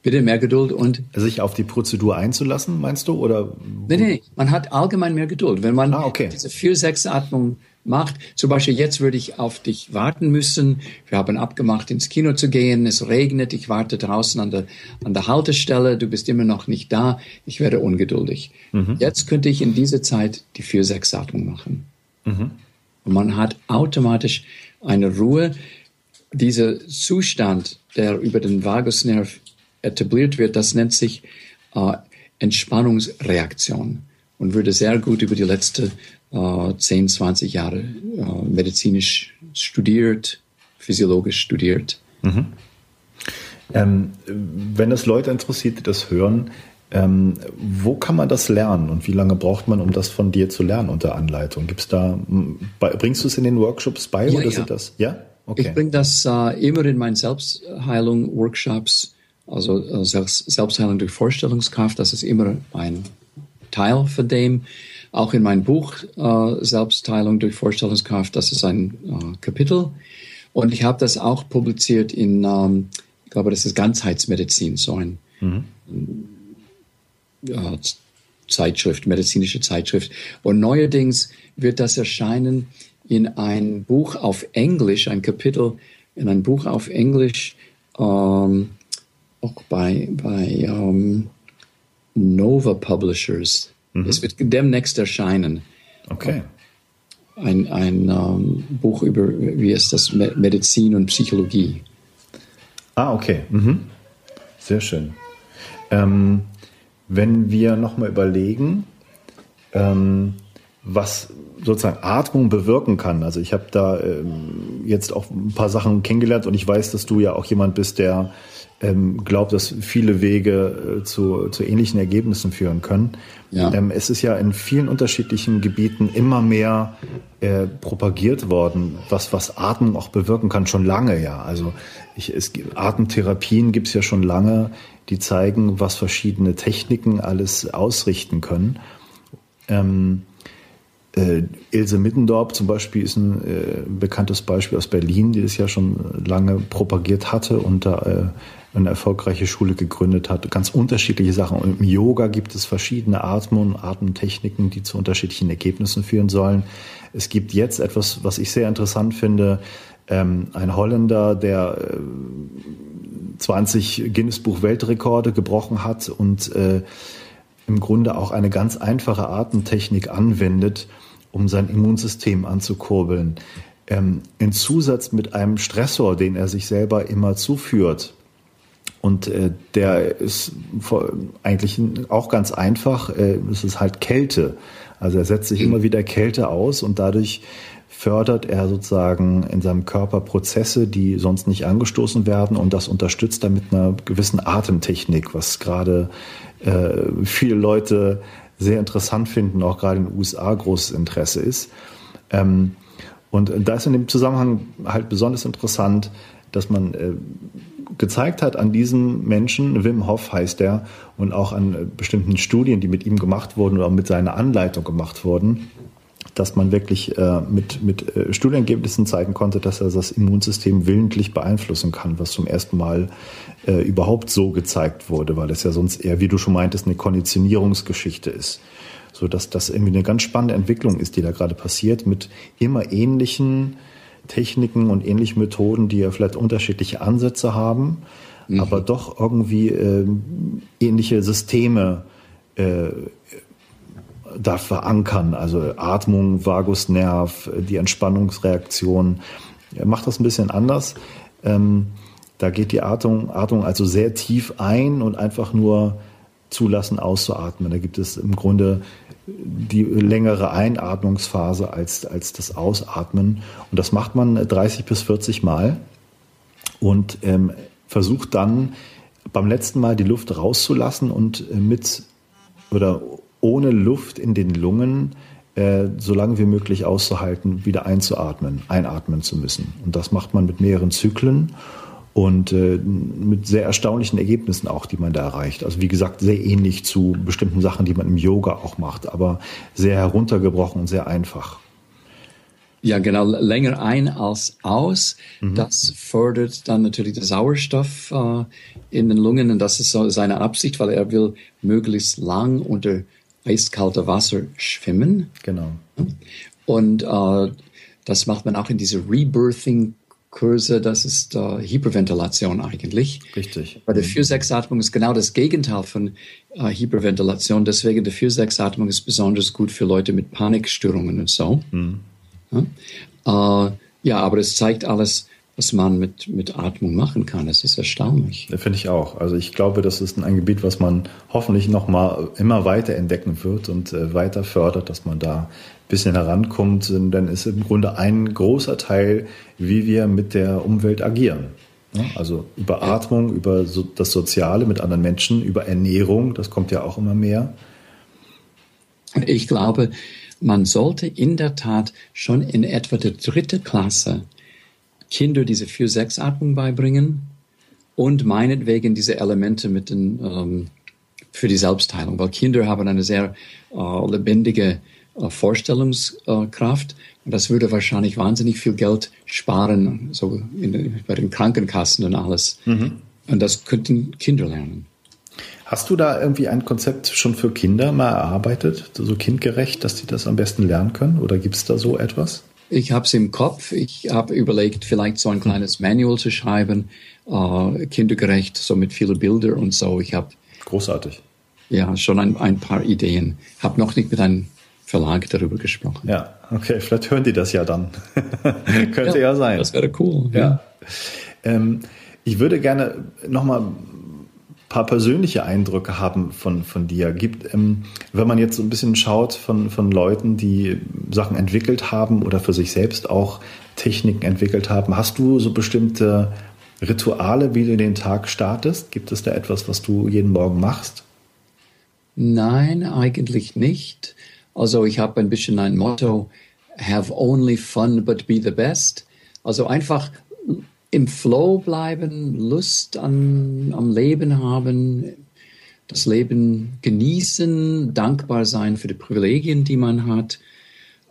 Bitte mehr Geduld und. Sich auf die Prozedur einzulassen, meinst du? Oder? Nee, nee, man hat allgemein mehr Geduld. Wenn man ah, okay. diese 4-6-Atmung macht, zum Beispiel jetzt würde ich auf dich warten müssen. Wir haben abgemacht, ins Kino zu gehen. Es regnet. Ich warte draußen an der, an der Haltestelle. Du bist immer noch nicht da. Ich werde ungeduldig. Mhm. Jetzt könnte ich in dieser Zeit die 4-6-Atmung machen. Mhm. Und man hat automatisch eine Ruhe. Dieser Zustand, der über den Vagusnerv etabliert wird, das nennt sich äh, Entspannungsreaktion und würde sehr gut über die letzten äh, 10, 20 Jahre äh, medizinisch studiert, physiologisch studiert. Mhm. Ähm, wenn es Leute interessiert, die das hören, ähm, wo kann man das lernen und wie lange braucht man, um das von dir zu lernen unter Anleitung? Gibt's da, bringst du es in den Workshops bei ja, oder ja. sind das? Ja? Okay. Ich bringe das äh, immer in meinen Selbstheilung-Workshops also äh, Selbstheilung durch Vorstellungskraft, das ist immer ein Teil von dem. Auch in meinem Buch äh, Selbstheilung durch Vorstellungskraft, das ist ein äh, Kapitel. Und ich habe das auch publiziert in, ähm, ich glaube, das ist Ganzheitsmedizin, so ein mhm. äh, Zeitschrift, medizinische Zeitschrift. Und neuerdings wird das erscheinen in ein Buch auf Englisch, ein Kapitel in ein Buch auf Englisch, ähm, auch bei, bei um, Nova Publishers. Mhm. Es wird demnächst erscheinen. Okay. Ein, ein um, Buch über, wie ist das, Medizin und Psychologie. Ah, okay. Mhm. Sehr schön. Ähm, wenn wir nochmal überlegen, ähm, was sozusagen Atmung bewirken kann. Also ich habe da ähm, jetzt auch ein paar Sachen kennengelernt und ich weiß, dass du ja auch jemand bist, der ähm, glaube, dass viele Wege äh, zu, zu ähnlichen Ergebnissen führen können. Ja. Ähm, es ist ja in vielen unterschiedlichen Gebieten immer mehr äh, propagiert worden, was, was Atmung auch bewirken kann, schon lange ja. Also ich, es, Atemtherapien gibt es ja schon lange, die zeigen, was verschiedene Techniken alles ausrichten können. Ähm, äh, Ilse Mittendorp zum Beispiel ist ein äh, bekanntes Beispiel aus Berlin, die das ja schon lange propagiert hatte da äh, eine erfolgreiche Schule gegründet hat. Ganz unterschiedliche Sachen. Und im Yoga gibt es verschiedene Atmen und Atemtechniken, die zu unterschiedlichen Ergebnissen führen sollen. Es gibt jetzt etwas, was ich sehr interessant finde. Ähm, ein Holländer, der äh, 20 Guinness-Buch Weltrekorde gebrochen hat und äh, im Grunde auch eine ganz einfache Atemtechnik anwendet, um sein Immunsystem anzukurbeln. Ähm, in Zusatz mit einem Stressor, den er sich selber immer zuführt, und äh, der ist eigentlich auch ganz einfach. Äh, es ist halt Kälte. Also er setzt sich immer wieder Kälte aus und dadurch fördert er sozusagen in seinem Körper Prozesse, die sonst nicht angestoßen werden und das unterstützt er mit einer gewissen Atemtechnik, was gerade äh, viele Leute sehr interessant finden, auch gerade in den USA großes Interesse ist. Ähm, und da ist in dem Zusammenhang halt besonders interessant, dass man äh, gezeigt hat an diesen Menschen, Wim Hof heißt er, und auch an äh, bestimmten Studien, die mit ihm gemacht wurden oder mit seiner Anleitung gemacht wurden, dass man wirklich äh, mit, mit äh, Studienergebnissen zeigen konnte, dass er das Immunsystem willentlich beeinflussen kann, was zum ersten Mal äh, überhaupt so gezeigt wurde, weil es ja sonst eher, wie du schon meintest, eine Konditionierungsgeschichte ist. So dass das irgendwie eine ganz spannende Entwicklung ist, die da gerade passiert, mit immer ähnlichen Techniken und ähnliche Methoden, die ja vielleicht unterschiedliche Ansätze haben, mhm. aber doch irgendwie äh, ähnliche Systeme äh, da verankern. Also Atmung, Vagusnerv, die Entspannungsreaktion. Er macht das ein bisschen anders. Ähm, da geht die Atmung, Atmung also sehr tief ein und einfach nur zulassen, auszuatmen. Da gibt es im Grunde die längere Einatmungsphase als, als das Ausatmen. Und das macht man 30 bis 40 Mal und ähm, versucht dann beim letzten Mal die Luft rauszulassen und äh, mit oder ohne Luft in den Lungen äh, so lange wie möglich auszuhalten, wieder einzuatmen, einatmen zu müssen. Und das macht man mit mehreren Zyklen und äh, mit sehr erstaunlichen Ergebnissen auch, die man da erreicht. Also wie gesagt, sehr ähnlich zu bestimmten Sachen, die man im Yoga auch macht, aber sehr heruntergebrochen und sehr einfach. Ja, genau, länger ein als aus. Mhm. Das fördert dann natürlich den Sauerstoff äh, in den Lungen und das ist so seine Absicht, weil er will möglichst lang unter eiskalter Wasser schwimmen. Genau. Und äh, das macht man auch in diese Rebirthing Kurse, das ist äh, Hyperventilation eigentlich. Richtig. Bei der 4-6-Atmung ist genau das Gegenteil von äh, Hyperventilation. Deswegen der 4-6-Atmung ist besonders gut für Leute mit Panikstörungen und so. Mhm. Ja? Äh, ja, aber es zeigt alles, was man mit, mit Atmung machen kann. Es ist erstaunlich. Finde ich auch. Also ich glaube, das ist ein Gebiet, was man hoffentlich noch mal immer weiter entdecken wird und äh, weiter fördert, dass man da bisschen herankommt. Denn ist im Grunde ein großer Teil, wie wir mit der Umwelt agieren. Also über Atmung, über das Soziale mit anderen Menschen, über Ernährung, das kommt ja auch immer mehr. Ich glaube, man sollte in der Tat schon in etwa der dritte Klasse Kinder diese 4-6-Atmung beibringen und meinetwegen diese Elemente mit den, ähm, für die Selbstheilung, weil Kinder haben eine sehr äh, lebendige Vorstellungskraft und das würde wahrscheinlich wahnsinnig viel Geld sparen, so in, bei den Krankenkassen und alles. Mhm. Und das könnten Kinder lernen. Hast du da irgendwie ein Konzept schon für Kinder mal erarbeitet, so kindgerecht, dass die das am besten lernen können? Oder gibt es da so etwas? Ich habe es im Kopf. Ich habe überlegt, vielleicht so ein kleines Manual zu schreiben, äh, kindergerecht, so mit vielen Bildern und so. Ich habe großartig. Ja, schon ein, ein paar Ideen. Habe noch nicht mit einem Verlag darüber gesprochen. Ja, okay, vielleicht hören die das ja dann. Könnte ja, ja, sein. Das wäre cool. Ja. ja. Ähm, ich würde gerne nochmal paar persönliche Eindrücke haben von, von dir gibt. Ähm, wenn man jetzt so ein bisschen schaut von, von Leuten, die Sachen entwickelt haben oder für sich selbst auch Techniken entwickelt haben, hast du so bestimmte Rituale, wie du den Tag startest? Gibt es da etwas, was du jeden Morgen machst? Nein, eigentlich nicht. Also ich habe ein bisschen ein Motto, have only fun but be the best. Also einfach im Flow bleiben, Lust an, am Leben haben, das Leben genießen, dankbar sein für die Privilegien, die man hat.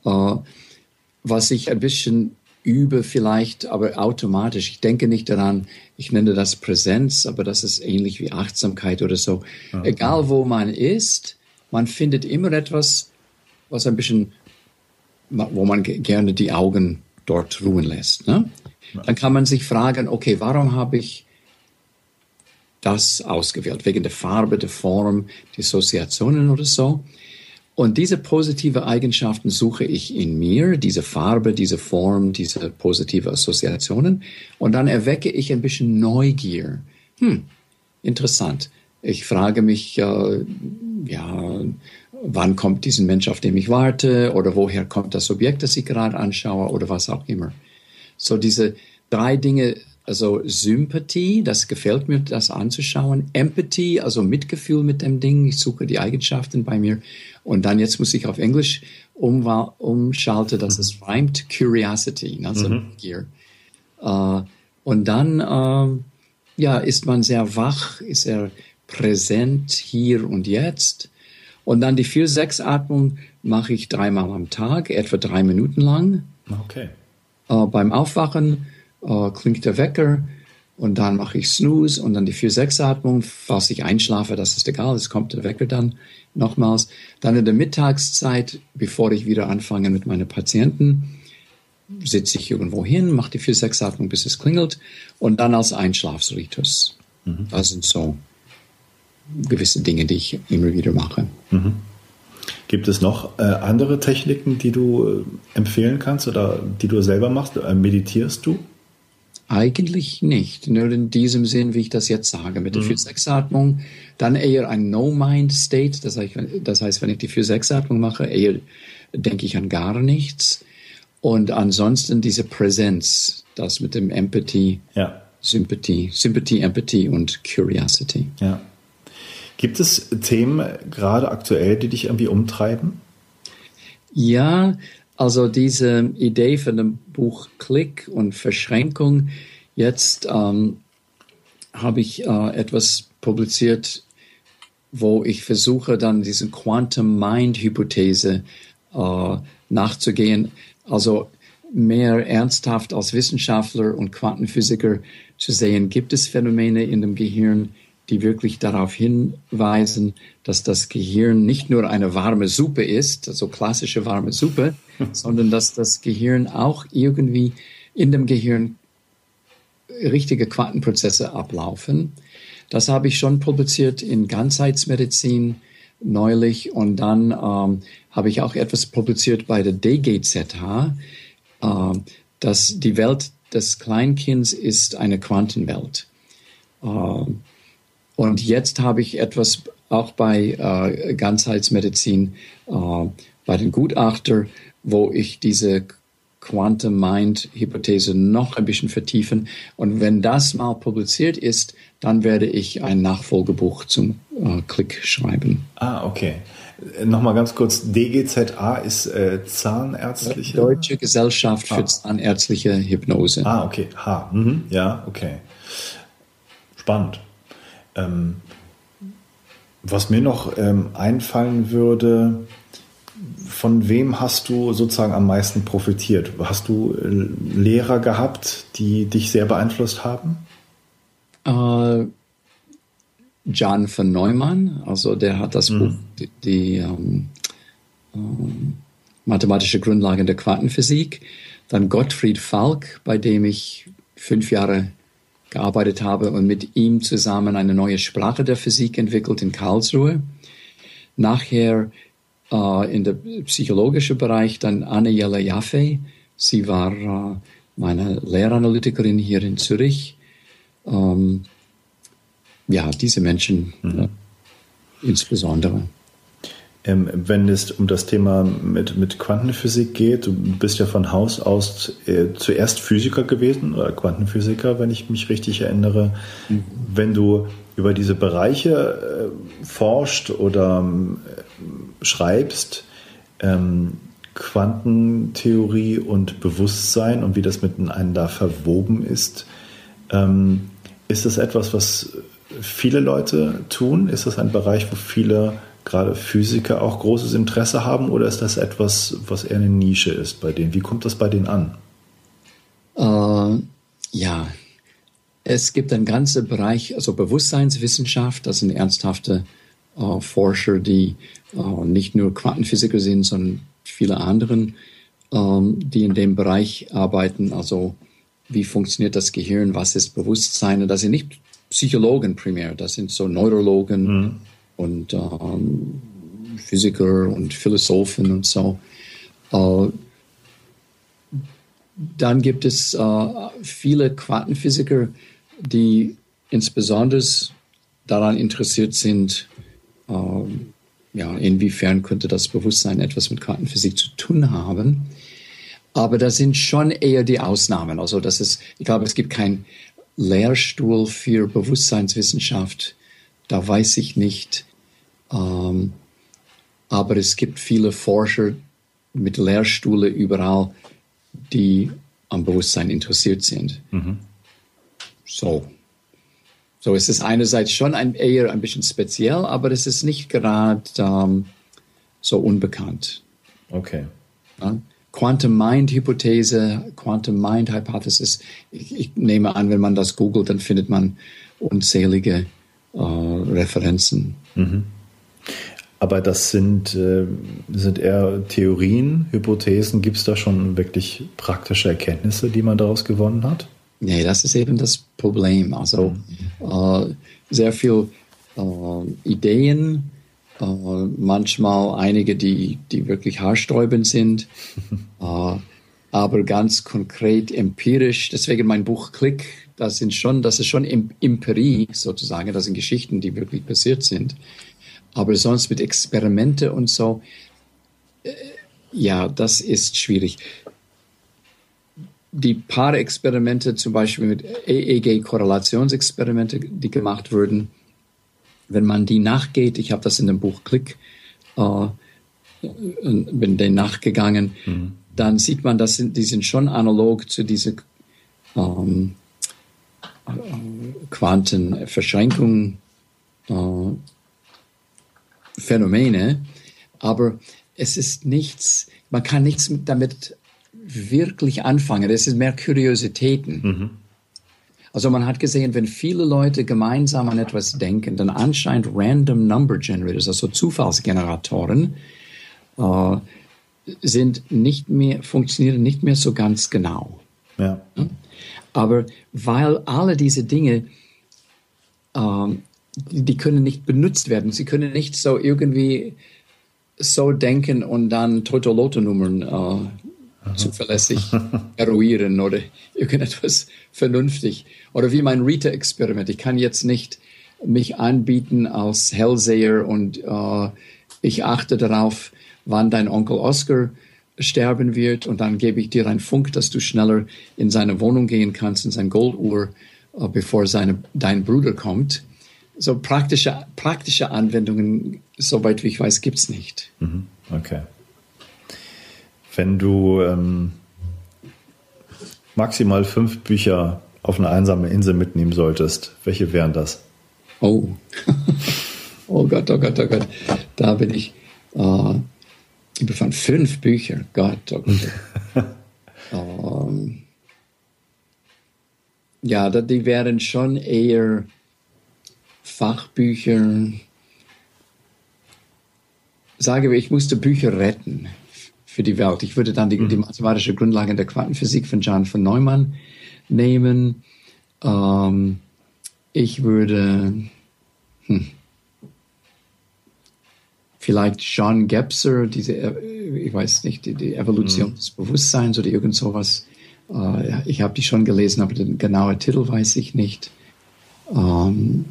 Äh, was ich ein bisschen übe vielleicht, aber automatisch. Ich denke nicht daran, ich nenne das Präsenz, aber das ist ähnlich wie Achtsamkeit oder so. Okay. Egal wo man ist, man findet immer etwas, was ein bisschen, wo man gerne die Augen dort ruhen lässt. Ne? Dann kann man sich fragen, okay, warum habe ich das ausgewählt? Wegen der Farbe, der Form, die Assoziationen oder so. Und diese positive Eigenschaften suche ich in mir, diese Farbe, diese Form, diese positive Assoziationen. Und dann erwecke ich ein bisschen Neugier. Hm, interessant. Ich frage mich, äh, ja, wann kommt diesen Mensch, auf den ich warte? Oder woher kommt das Objekt, das ich gerade anschaue? Oder was auch immer. So diese drei Dinge, also Sympathie, das gefällt mir, das anzuschauen. Empathy, also Mitgefühl mit dem Ding. Ich suche die Eigenschaften bei mir. Und dann jetzt muss ich auf Englisch um, umschalten, dass mhm. es reimt. Curiosity, also mhm. Gier. Uh, und dann, uh, ja, ist man sehr wach, ist er präsent hier und jetzt. Und dann die 4-6-Atmung mache ich dreimal am Tag, etwa drei Minuten lang. Okay. Äh, beim Aufwachen äh, klingt der Wecker und dann mache ich Snooze und dann die 4-6-Atmung. Falls ich einschlafe, das ist egal, es kommt der Wecker dann nochmals. Dann in der Mittagszeit, bevor ich wieder anfange mit meinen Patienten, sitze ich irgendwo hin, mache die 4-6-Atmung, bis es klingelt und dann als Einschlafsritus. Mhm. Das sind so gewisse Dinge, die ich immer wieder mache. Mhm. Gibt es noch äh, andere Techniken, die du äh, empfehlen kannst oder die du selber machst? Äh, meditierst du? Eigentlich nicht, nur in diesem Sinn, wie ich das jetzt sage, mit der mhm. 4-6-Atmung. Dann eher ein No-Mind-State, das, heißt, das heißt, wenn ich die 4-6-Atmung mache, eher denke ich an gar nichts. Und ansonsten diese Präsenz, das mit dem Empathy, ja. Sympathie, Sympathie, Empathy und Curiosity. Ja. Gibt es Themen gerade aktuell, die dich irgendwie umtreiben? Ja, also diese Idee von dem Buch Klick und Verschränkung. Jetzt ähm, habe ich äh, etwas publiziert, wo ich versuche dann diese Quantum Mind Hypothese äh, nachzugehen. Also mehr ernsthaft als Wissenschaftler und Quantenphysiker zu sehen, gibt es Phänomene in dem Gehirn, die wirklich darauf hinweisen, dass das Gehirn nicht nur eine warme Suppe ist, also klassische warme Suppe, sondern dass das Gehirn auch irgendwie in dem Gehirn richtige Quantenprozesse ablaufen. Das habe ich schon publiziert in Ganzheitsmedizin neulich und dann ähm, habe ich auch etwas publiziert bei der DGZH, äh, dass die Welt des Kleinkinds ist eine Quantenwelt. Äh, und jetzt habe ich etwas auch bei äh, Ganzheitsmedizin, äh, bei den Gutachter, wo ich diese Quantum Mind Hypothese noch ein bisschen vertiefen. Und wenn das mal publiziert ist, dann werde ich ein Nachfolgebuch zum äh, Klick schreiben. Ah, okay. Nochmal ganz kurz, DGZA ist äh, Zahnärztliche? Deutsche Gesellschaft für ah. Zahnärztliche Hypnose. Ah, okay. Ha. Mhm. Ja, okay. Spannend. Ähm, was mir noch ähm, einfallen würde, von wem hast du sozusagen am meisten profitiert? Hast du äh, Lehrer gehabt, die dich sehr beeinflusst haben? Äh, John von Neumann, also der hat das mhm. Buch, die, die ähm, ähm, mathematische Grundlagen der Quantenphysik. Dann Gottfried Falk, bei dem ich fünf Jahre gearbeitet habe und mit ihm zusammen eine neue Sprache der Physik entwickelt in Karlsruhe. Nachher äh, in der psychologischen Bereich dann Anne Jelle Jaffe. Sie war äh, meine Lehranalytikerin hier in Zürich. Ähm, ja, diese Menschen mhm. äh, insbesondere. Ähm, wenn es um das Thema mit, mit Quantenphysik geht, du bist ja von Haus aus äh, zuerst Physiker gewesen oder Quantenphysiker, wenn ich mich richtig erinnere. Mhm. Wenn du über diese Bereiche äh, forscht oder äh, schreibst, ähm, Quantentheorie und Bewusstsein und wie das miteinander verwoben ist, ähm, ist das etwas, was viele Leute tun? Ist das ein Bereich, wo viele gerade Physiker auch großes Interesse haben oder ist das etwas, was eher eine Nische ist bei denen? Wie kommt das bei denen an? Äh, ja, es gibt einen ganzen Bereich, also Bewusstseinswissenschaft, das sind ernsthafte äh, Forscher, die äh, nicht nur Quantenphysiker sind, sondern viele anderen, ähm, die in dem Bereich arbeiten. Also wie funktioniert das Gehirn, was ist Bewusstsein? Und das sind nicht Psychologen primär, das sind so Neurologen mhm. Und ähm, Physiker und Philosophen und so. Äh, dann gibt es äh, viele Quantenphysiker, die insbesondere daran interessiert sind, äh, ja, inwiefern könnte das Bewusstsein etwas mit Quantenphysik zu tun haben. Aber das sind schon eher die Ausnahmen. Also das ist, ich glaube, es gibt keinen Lehrstuhl für Bewusstseinswissenschaft. Da weiß ich nicht. Ähm, aber es gibt viele Forscher mit Lehrstühle überall, die am Bewusstsein interessiert sind. Mhm. So. So es ist einerseits schon ein, eher ein bisschen speziell, aber es ist nicht gerade ähm, so unbekannt. Okay. Ja? Quantum Mind Hypothese, Quantum Mind Hypothesis. Ich, ich, nehme an, wenn man das googelt, dann findet man unzählige äh, Referenzen. Mhm. Aber das sind, äh, sind eher Theorien, Hypothesen. Gibt es da schon wirklich praktische Erkenntnisse, die man daraus gewonnen hat? Nee, das ist eben das Problem. Also mhm. äh, sehr viel äh, Ideen, äh, manchmal einige, die, die wirklich haarsträubend sind, äh, aber ganz konkret empirisch. Deswegen mein Buch Klick, das sind schon, das ist schon Empirie sozusagen, das sind Geschichten, die wirklich passiert sind. Aber sonst mit Experimente und so, äh, ja, das ist schwierig. Die paar Experimente, zum Beispiel mit EEG-Korrelationsexperimente, die gemacht wurden, wenn man die nachgeht, ich habe das in dem Buch Klick, äh, bin den nachgegangen, mhm. dann sieht man, dass die sind schon analog zu diesen ähm, äh, Quantenverschränkungen, äh, Phänomene, aber es ist nichts, man kann nichts damit wirklich anfangen. Es ist mehr Kuriositäten. Mhm. Also man hat gesehen, wenn viele Leute gemeinsam an etwas denken, dann anscheinend Random Number Generators, also Zufallsgeneratoren, äh, sind nicht mehr, funktionieren nicht mehr so ganz genau. Ja. Aber weil alle diese Dinge, ähm, die, können nicht benutzt werden. Sie können nicht so irgendwie so denken und dann Totoloto-Nummern äh, zuverlässig eruieren oder irgendetwas vernünftig. Oder wie mein Rita-Experiment. Ich kann jetzt nicht mich anbieten als Hellseher und äh, ich achte darauf, wann dein Onkel Oscar sterben wird und dann gebe ich dir einen Funk, dass du schneller in seine Wohnung gehen kannst, in sein Golduhr, äh, bevor seine, dein Bruder kommt. So praktische, praktische Anwendungen, soweit wie ich weiß, gibt's nicht. Mhm. Okay. Wenn du ähm, maximal fünf Bücher auf eine einsame Insel mitnehmen solltest, welche wären das? Oh. oh Gott, oh Gott, oh Gott. Da bin ich. Äh, ich befand fünf Bücher. Gott, oh Gott. ähm, ja, die wären schon eher Fachbücher. Sage ich, ich musste Bücher retten für die Welt. Ich würde dann die, mhm. die mathematische Grundlage der Quantenphysik von John von Neumann nehmen. Ähm, ich würde hm, vielleicht John Gebser, diese, äh, ich weiß nicht, die, die Evolution mhm. des Bewusstseins oder irgend sowas. Äh, ich habe die schon gelesen, aber den genauen Titel weiß ich nicht. Ähm,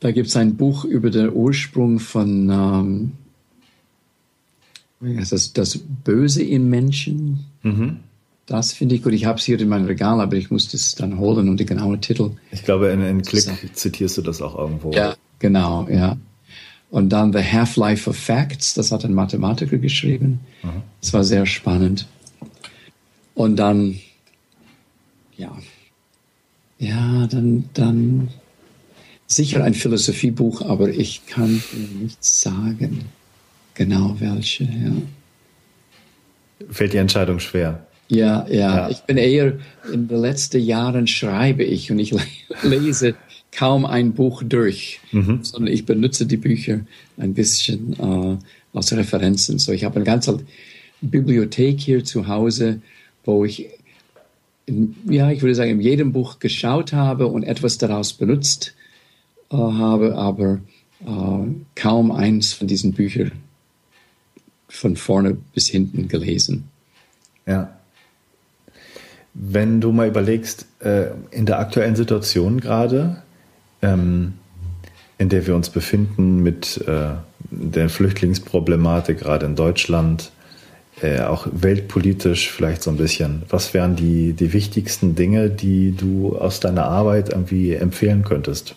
da gibt es ein Buch über den Ursprung von ähm, das, das Böse im Menschen. Mhm. Das finde ich gut. Ich habe es hier in meinem Regal, aber ich muss das dann holen und die genaue Titel. Ich glaube, in, in Klick zitierst du das auch irgendwo. Ja, genau, ja. Und dann The Half-Life of Facts, das hat ein Mathematiker geschrieben. Mhm. Das war sehr spannend. Und dann, ja, ja, dann, dann sicher ein Philosophiebuch, aber ich kann nichts sagen genau welche, ja. Fällt die Entscheidung schwer? Ja, ja, ja. Ich bin eher, in den letzten Jahren schreibe ich und ich lese kaum ein Buch durch, mhm. sondern ich benutze die Bücher ein bisschen äh, als Referenzen. So, ich habe eine ganze Bibliothek hier zu Hause, wo ich, in, ja, ich würde sagen, in jedem Buch geschaut habe und etwas daraus benutzt äh, habe, aber äh, kaum eins von diesen Büchern von vorne bis hinten gelesen. Ja. Wenn du mal überlegst, äh, in der aktuellen Situation gerade, ähm, in der wir uns befinden mit äh, der Flüchtlingsproblematik gerade in Deutschland, äh, auch weltpolitisch vielleicht so ein bisschen, was wären die, die wichtigsten Dinge, die du aus deiner Arbeit irgendwie empfehlen könntest?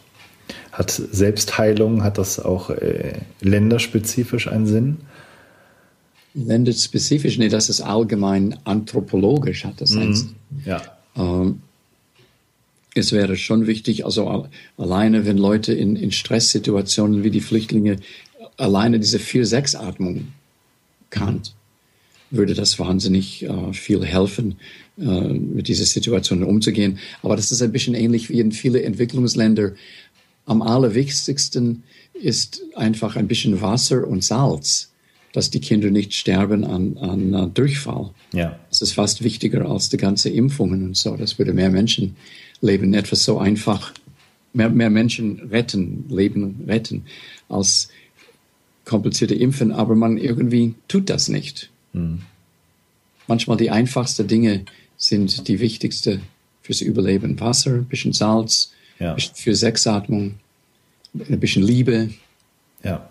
Hat Selbstheilung, hat das auch äh, länderspezifisch einen Sinn? Länderspezifisch, nee, das ist allgemein anthropologisch, hat das mhm. Ja. Ähm, es wäre schon wichtig, also alleine, wenn Leute in, in Stresssituationen wie die Flüchtlinge alleine diese 4-6-Atmung kannt, würde das wahnsinnig äh, viel helfen, äh, mit dieser Situation umzugehen. Aber das ist ein bisschen ähnlich wie in vielen Entwicklungsländern. Am allerwichtigsten ist einfach ein bisschen Wasser und Salz dass die Kinder nicht sterben an, an uh, Durchfall. Ja. Das ist fast wichtiger als die ganze Impfungen und so. Das würde mehr Menschen leben. Etwas so einfach mehr, mehr Menschen retten, Leben retten, als komplizierte Impfen, aber man irgendwie tut das nicht. Mhm. Manchmal die einfachsten Dinge sind die wichtigste fürs Überleben. Wasser, ein bisschen Salz, ja. für Sexatmung, ein bisschen Liebe. Ja.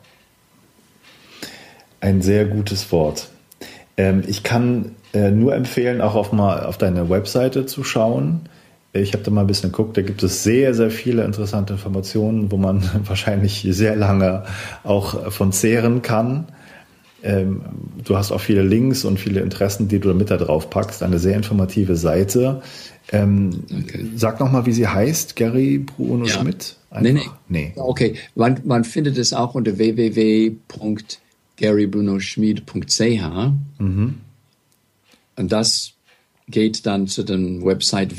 Ein sehr gutes Wort. Ähm, ich kann äh, nur empfehlen, auch auf mal auf deine Webseite zu schauen. Ich habe da mal ein bisschen geguckt, da gibt es sehr, sehr viele interessante Informationen, wo man wahrscheinlich sehr lange auch von zehren kann. Ähm, du hast auch viele Links und viele Interessen, die du mit da drauf packst. Eine sehr informative Seite. Ähm, okay. Sag nochmal, wie sie heißt, Gary Bruno ja. Schmidt. Einfach. Nee, nee. nee. Okay, man, man findet es auch unter www.garybrunoschmied.ch. Mhm. Und das geht dann zu der Website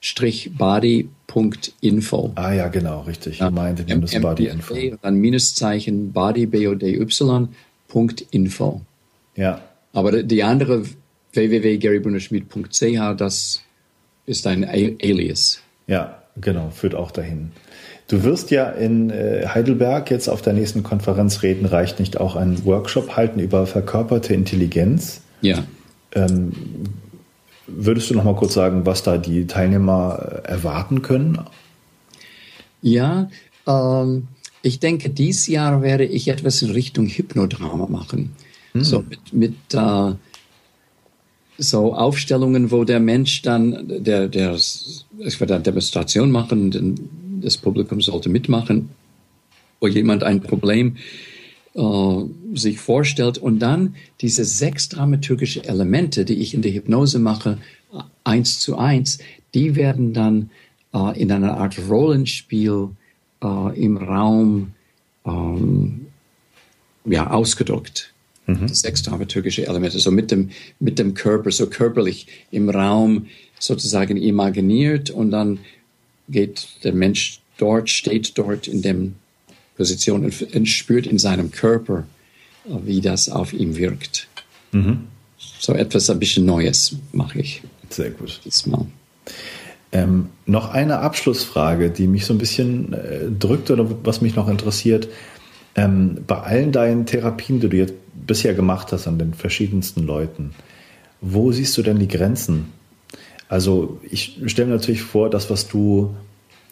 www.mind-body.info. Ah ja, genau, richtig. Ja. Mind-body-info. Dann Minuszeichen body, B-O-D-Y.info. Ja. Aber die andere www.garybrunerschmidt.ch, das ist ein Alias. Ja, genau, führt auch dahin. Du wirst ja in äh, Heidelberg jetzt auf der nächsten Konferenz reden, reicht nicht auch einen Workshop halten über verkörperte Intelligenz. Ja. Ähm, würdest du noch mal kurz sagen, was da die Teilnehmer äh, erwarten können? Ja, ähm, ich denke, dieses Jahr werde ich etwas in Richtung Hypnodrama machen. Hm. So mit, mit äh, so Aufstellungen, wo der Mensch dann, der, der, ich werde eine Demonstration machen, das Publikum sollte mitmachen, wo jemand ein Problem äh, sich vorstellt und dann diese sechs dramaturgische Elemente, die ich in der Hypnose mache, eins zu eins, die werden dann äh, in einer Art Rollenspiel äh, im Raum ähm, ja, ausgedrückt. Mhm. Sechs dramaturgische Elemente, so mit dem, mit dem Körper, so körperlich im Raum sozusagen imaginiert und dann geht der Mensch dort, steht dort in dem Position und, spürt in seinem Körper, wie das auf ihm wirkt. Mhm. So etwas ein bisschen Neues mache ich. Sehr gut. Diesmal. Ähm, noch eine Abschlussfrage, die mich so ein bisschen äh, drückt oder was mich noch interessiert. Ähm, bei allen deinen Therapien, die du jetzt bisher gemacht hast an den verschiedensten Leuten, wo siehst du denn die Grenzen? Also ich stelle mir natürlich vor, das, was du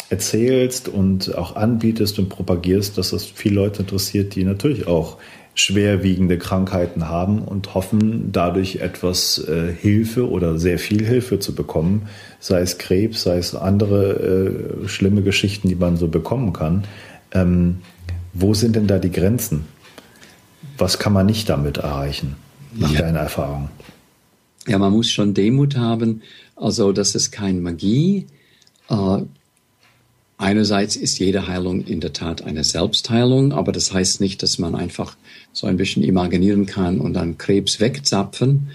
erzählst und auch anbietest und propagierst, dass das viele Leute interessiert, die natürlich auch schwerwiegende Krankheiten haben und hoffen, dadurch etwas äh, Hilfe oder sehr viel Hilfe zu bekommen, sei es Krebs, sei es andere äh, schlimme Geschichten, die man so bekommen kann. Ähm, wo sind denn da die Grenzen? Was kann man nicht damit erreichen, nach ja. deiner Erfahrung? Ja, man muss schon Demut haben, also das ist keine Magie. Äh, Einerseits ist jede Heilung in der Tat eine Selbstheilung, aber das heißt nicht, dass man einfach so ein bisschen imaginieren kann und dann Krebs wegzapfen.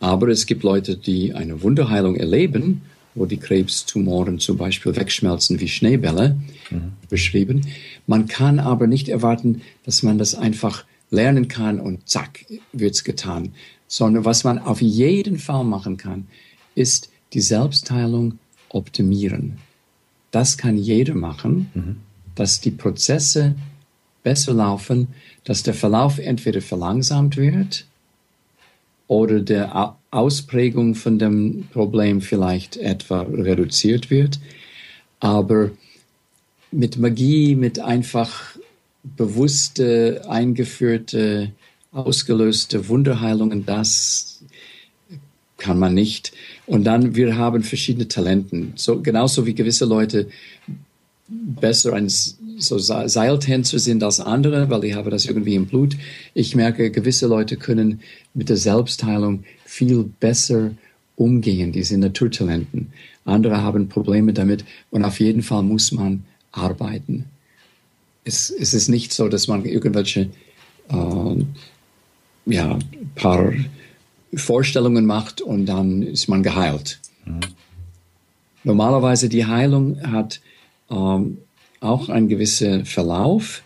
Aber es gibt Leute, die eine Wunderheilung erleben, wo die Krebstumoren zum Beispiel wegschmelzen wie Schneebälle, mhm. beschrieben. Man kann aber nicht erwarten, dass man das einfach lernen kann und zack, wird's getan. Sondern was man auf jeden Fall machen kann, ist die Selbstheilung optimieren. Das kann jeder machen, mhm. dass die Prozesse besser laufen, dass der Verlauf entweder verlangsamt wird oder der Ausprägung von dem Problem vielleicht etwa reduziert wird. Aber mit Magie, mit einfach bewusste, eingeführte, ausgelöste Wunderheilungen, das kann man nicht. Und dann, wir haben verschiedene Talenten. So, genauso wie gewisse Leute besser ein so Seiltänzer sind als andere, weil ich habe das irgendwie im Blut. Ich merke, gewisse Leute können mit der Selbstheilung viel besser umgehen, diese Naturtalenten. Andere haben Probleme damit und auf jeden Fall muss man arbeiten. Es, es ist nicht so, dass man irgendwelche äh, ja, paar Vorstellungen macht und dann ist man geheilt. Mhm. Normalerweise die Heilung hat ähm, auch einen gewissen Verlauf.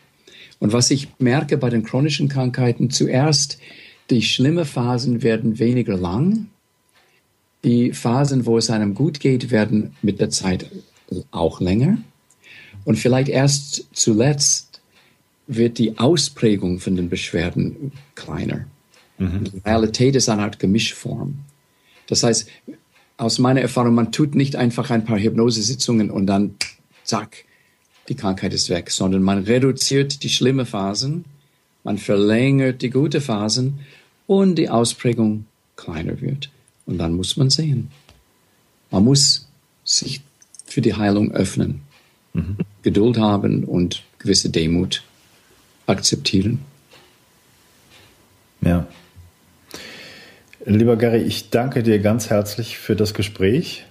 Und was ich merke bei den chronischen Krankheiten, zuerst die schlimmen Phasen werden weniger lang die Phasen, wo es einem gut geht, werden mit der Zeit auch länger. Und vielleicht erst zuletzt wird die Ausprägung von den Beschwerden kleiner. Mhm. Realität ist eine Art Gemischform. Das heißt, aus meiner Erfahrung, man tut nicht einfach ein paar Hypnosesitzungen und dann zack, die Krankheit ist weg, sondern man reduziert die schlimmen Phasen, man verlängert die guten Phasen und die Ausprägung kleiner wird. Und dann muss man sehen. Man muss sich für die Heilung öffnen, mhm. Geduld haben und gewisse Demut akzeptieren. Ja. Lieber Gary, ich danke dir ganz herzlich für das Gespräch.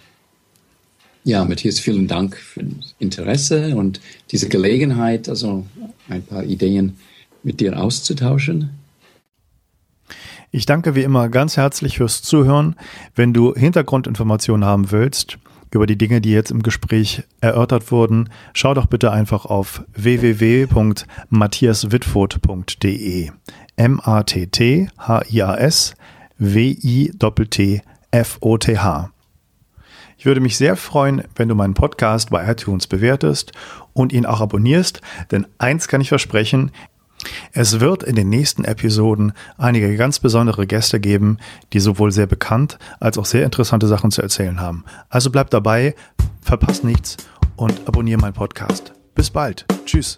Ja, Matthias, vielen Dank für das Interesse und diese Gelegenheit, also ein paar Ideen mit dir auszutauschen. Ich danke wie immer ganz herzlich fürs Zuhören. Wenn du Hintergrundinformationen haben willst über die Dinge, die jetzt im Gespräch erörtert wurden, schau doch bitte einfach auf www.matthiaswitfurt.de. M-A-T-T-H-I-A-S W-I-T-T-F-O-T-H. Ich würde mich sehr freuen, wenn du meinen Podcast bei iTunes bewertest und ihn auch abonnierst, denn eins kann ich versprechen, es wird in den nächsten Episoden einige ganz besondere Gäste geben, die sowohl sehr bekannt als auch sehr interessante Sachen zu erzählen haben. Also bleib dabei, verpasst nichts und abonniere meinen Podcast. Bis bald. Tschüss.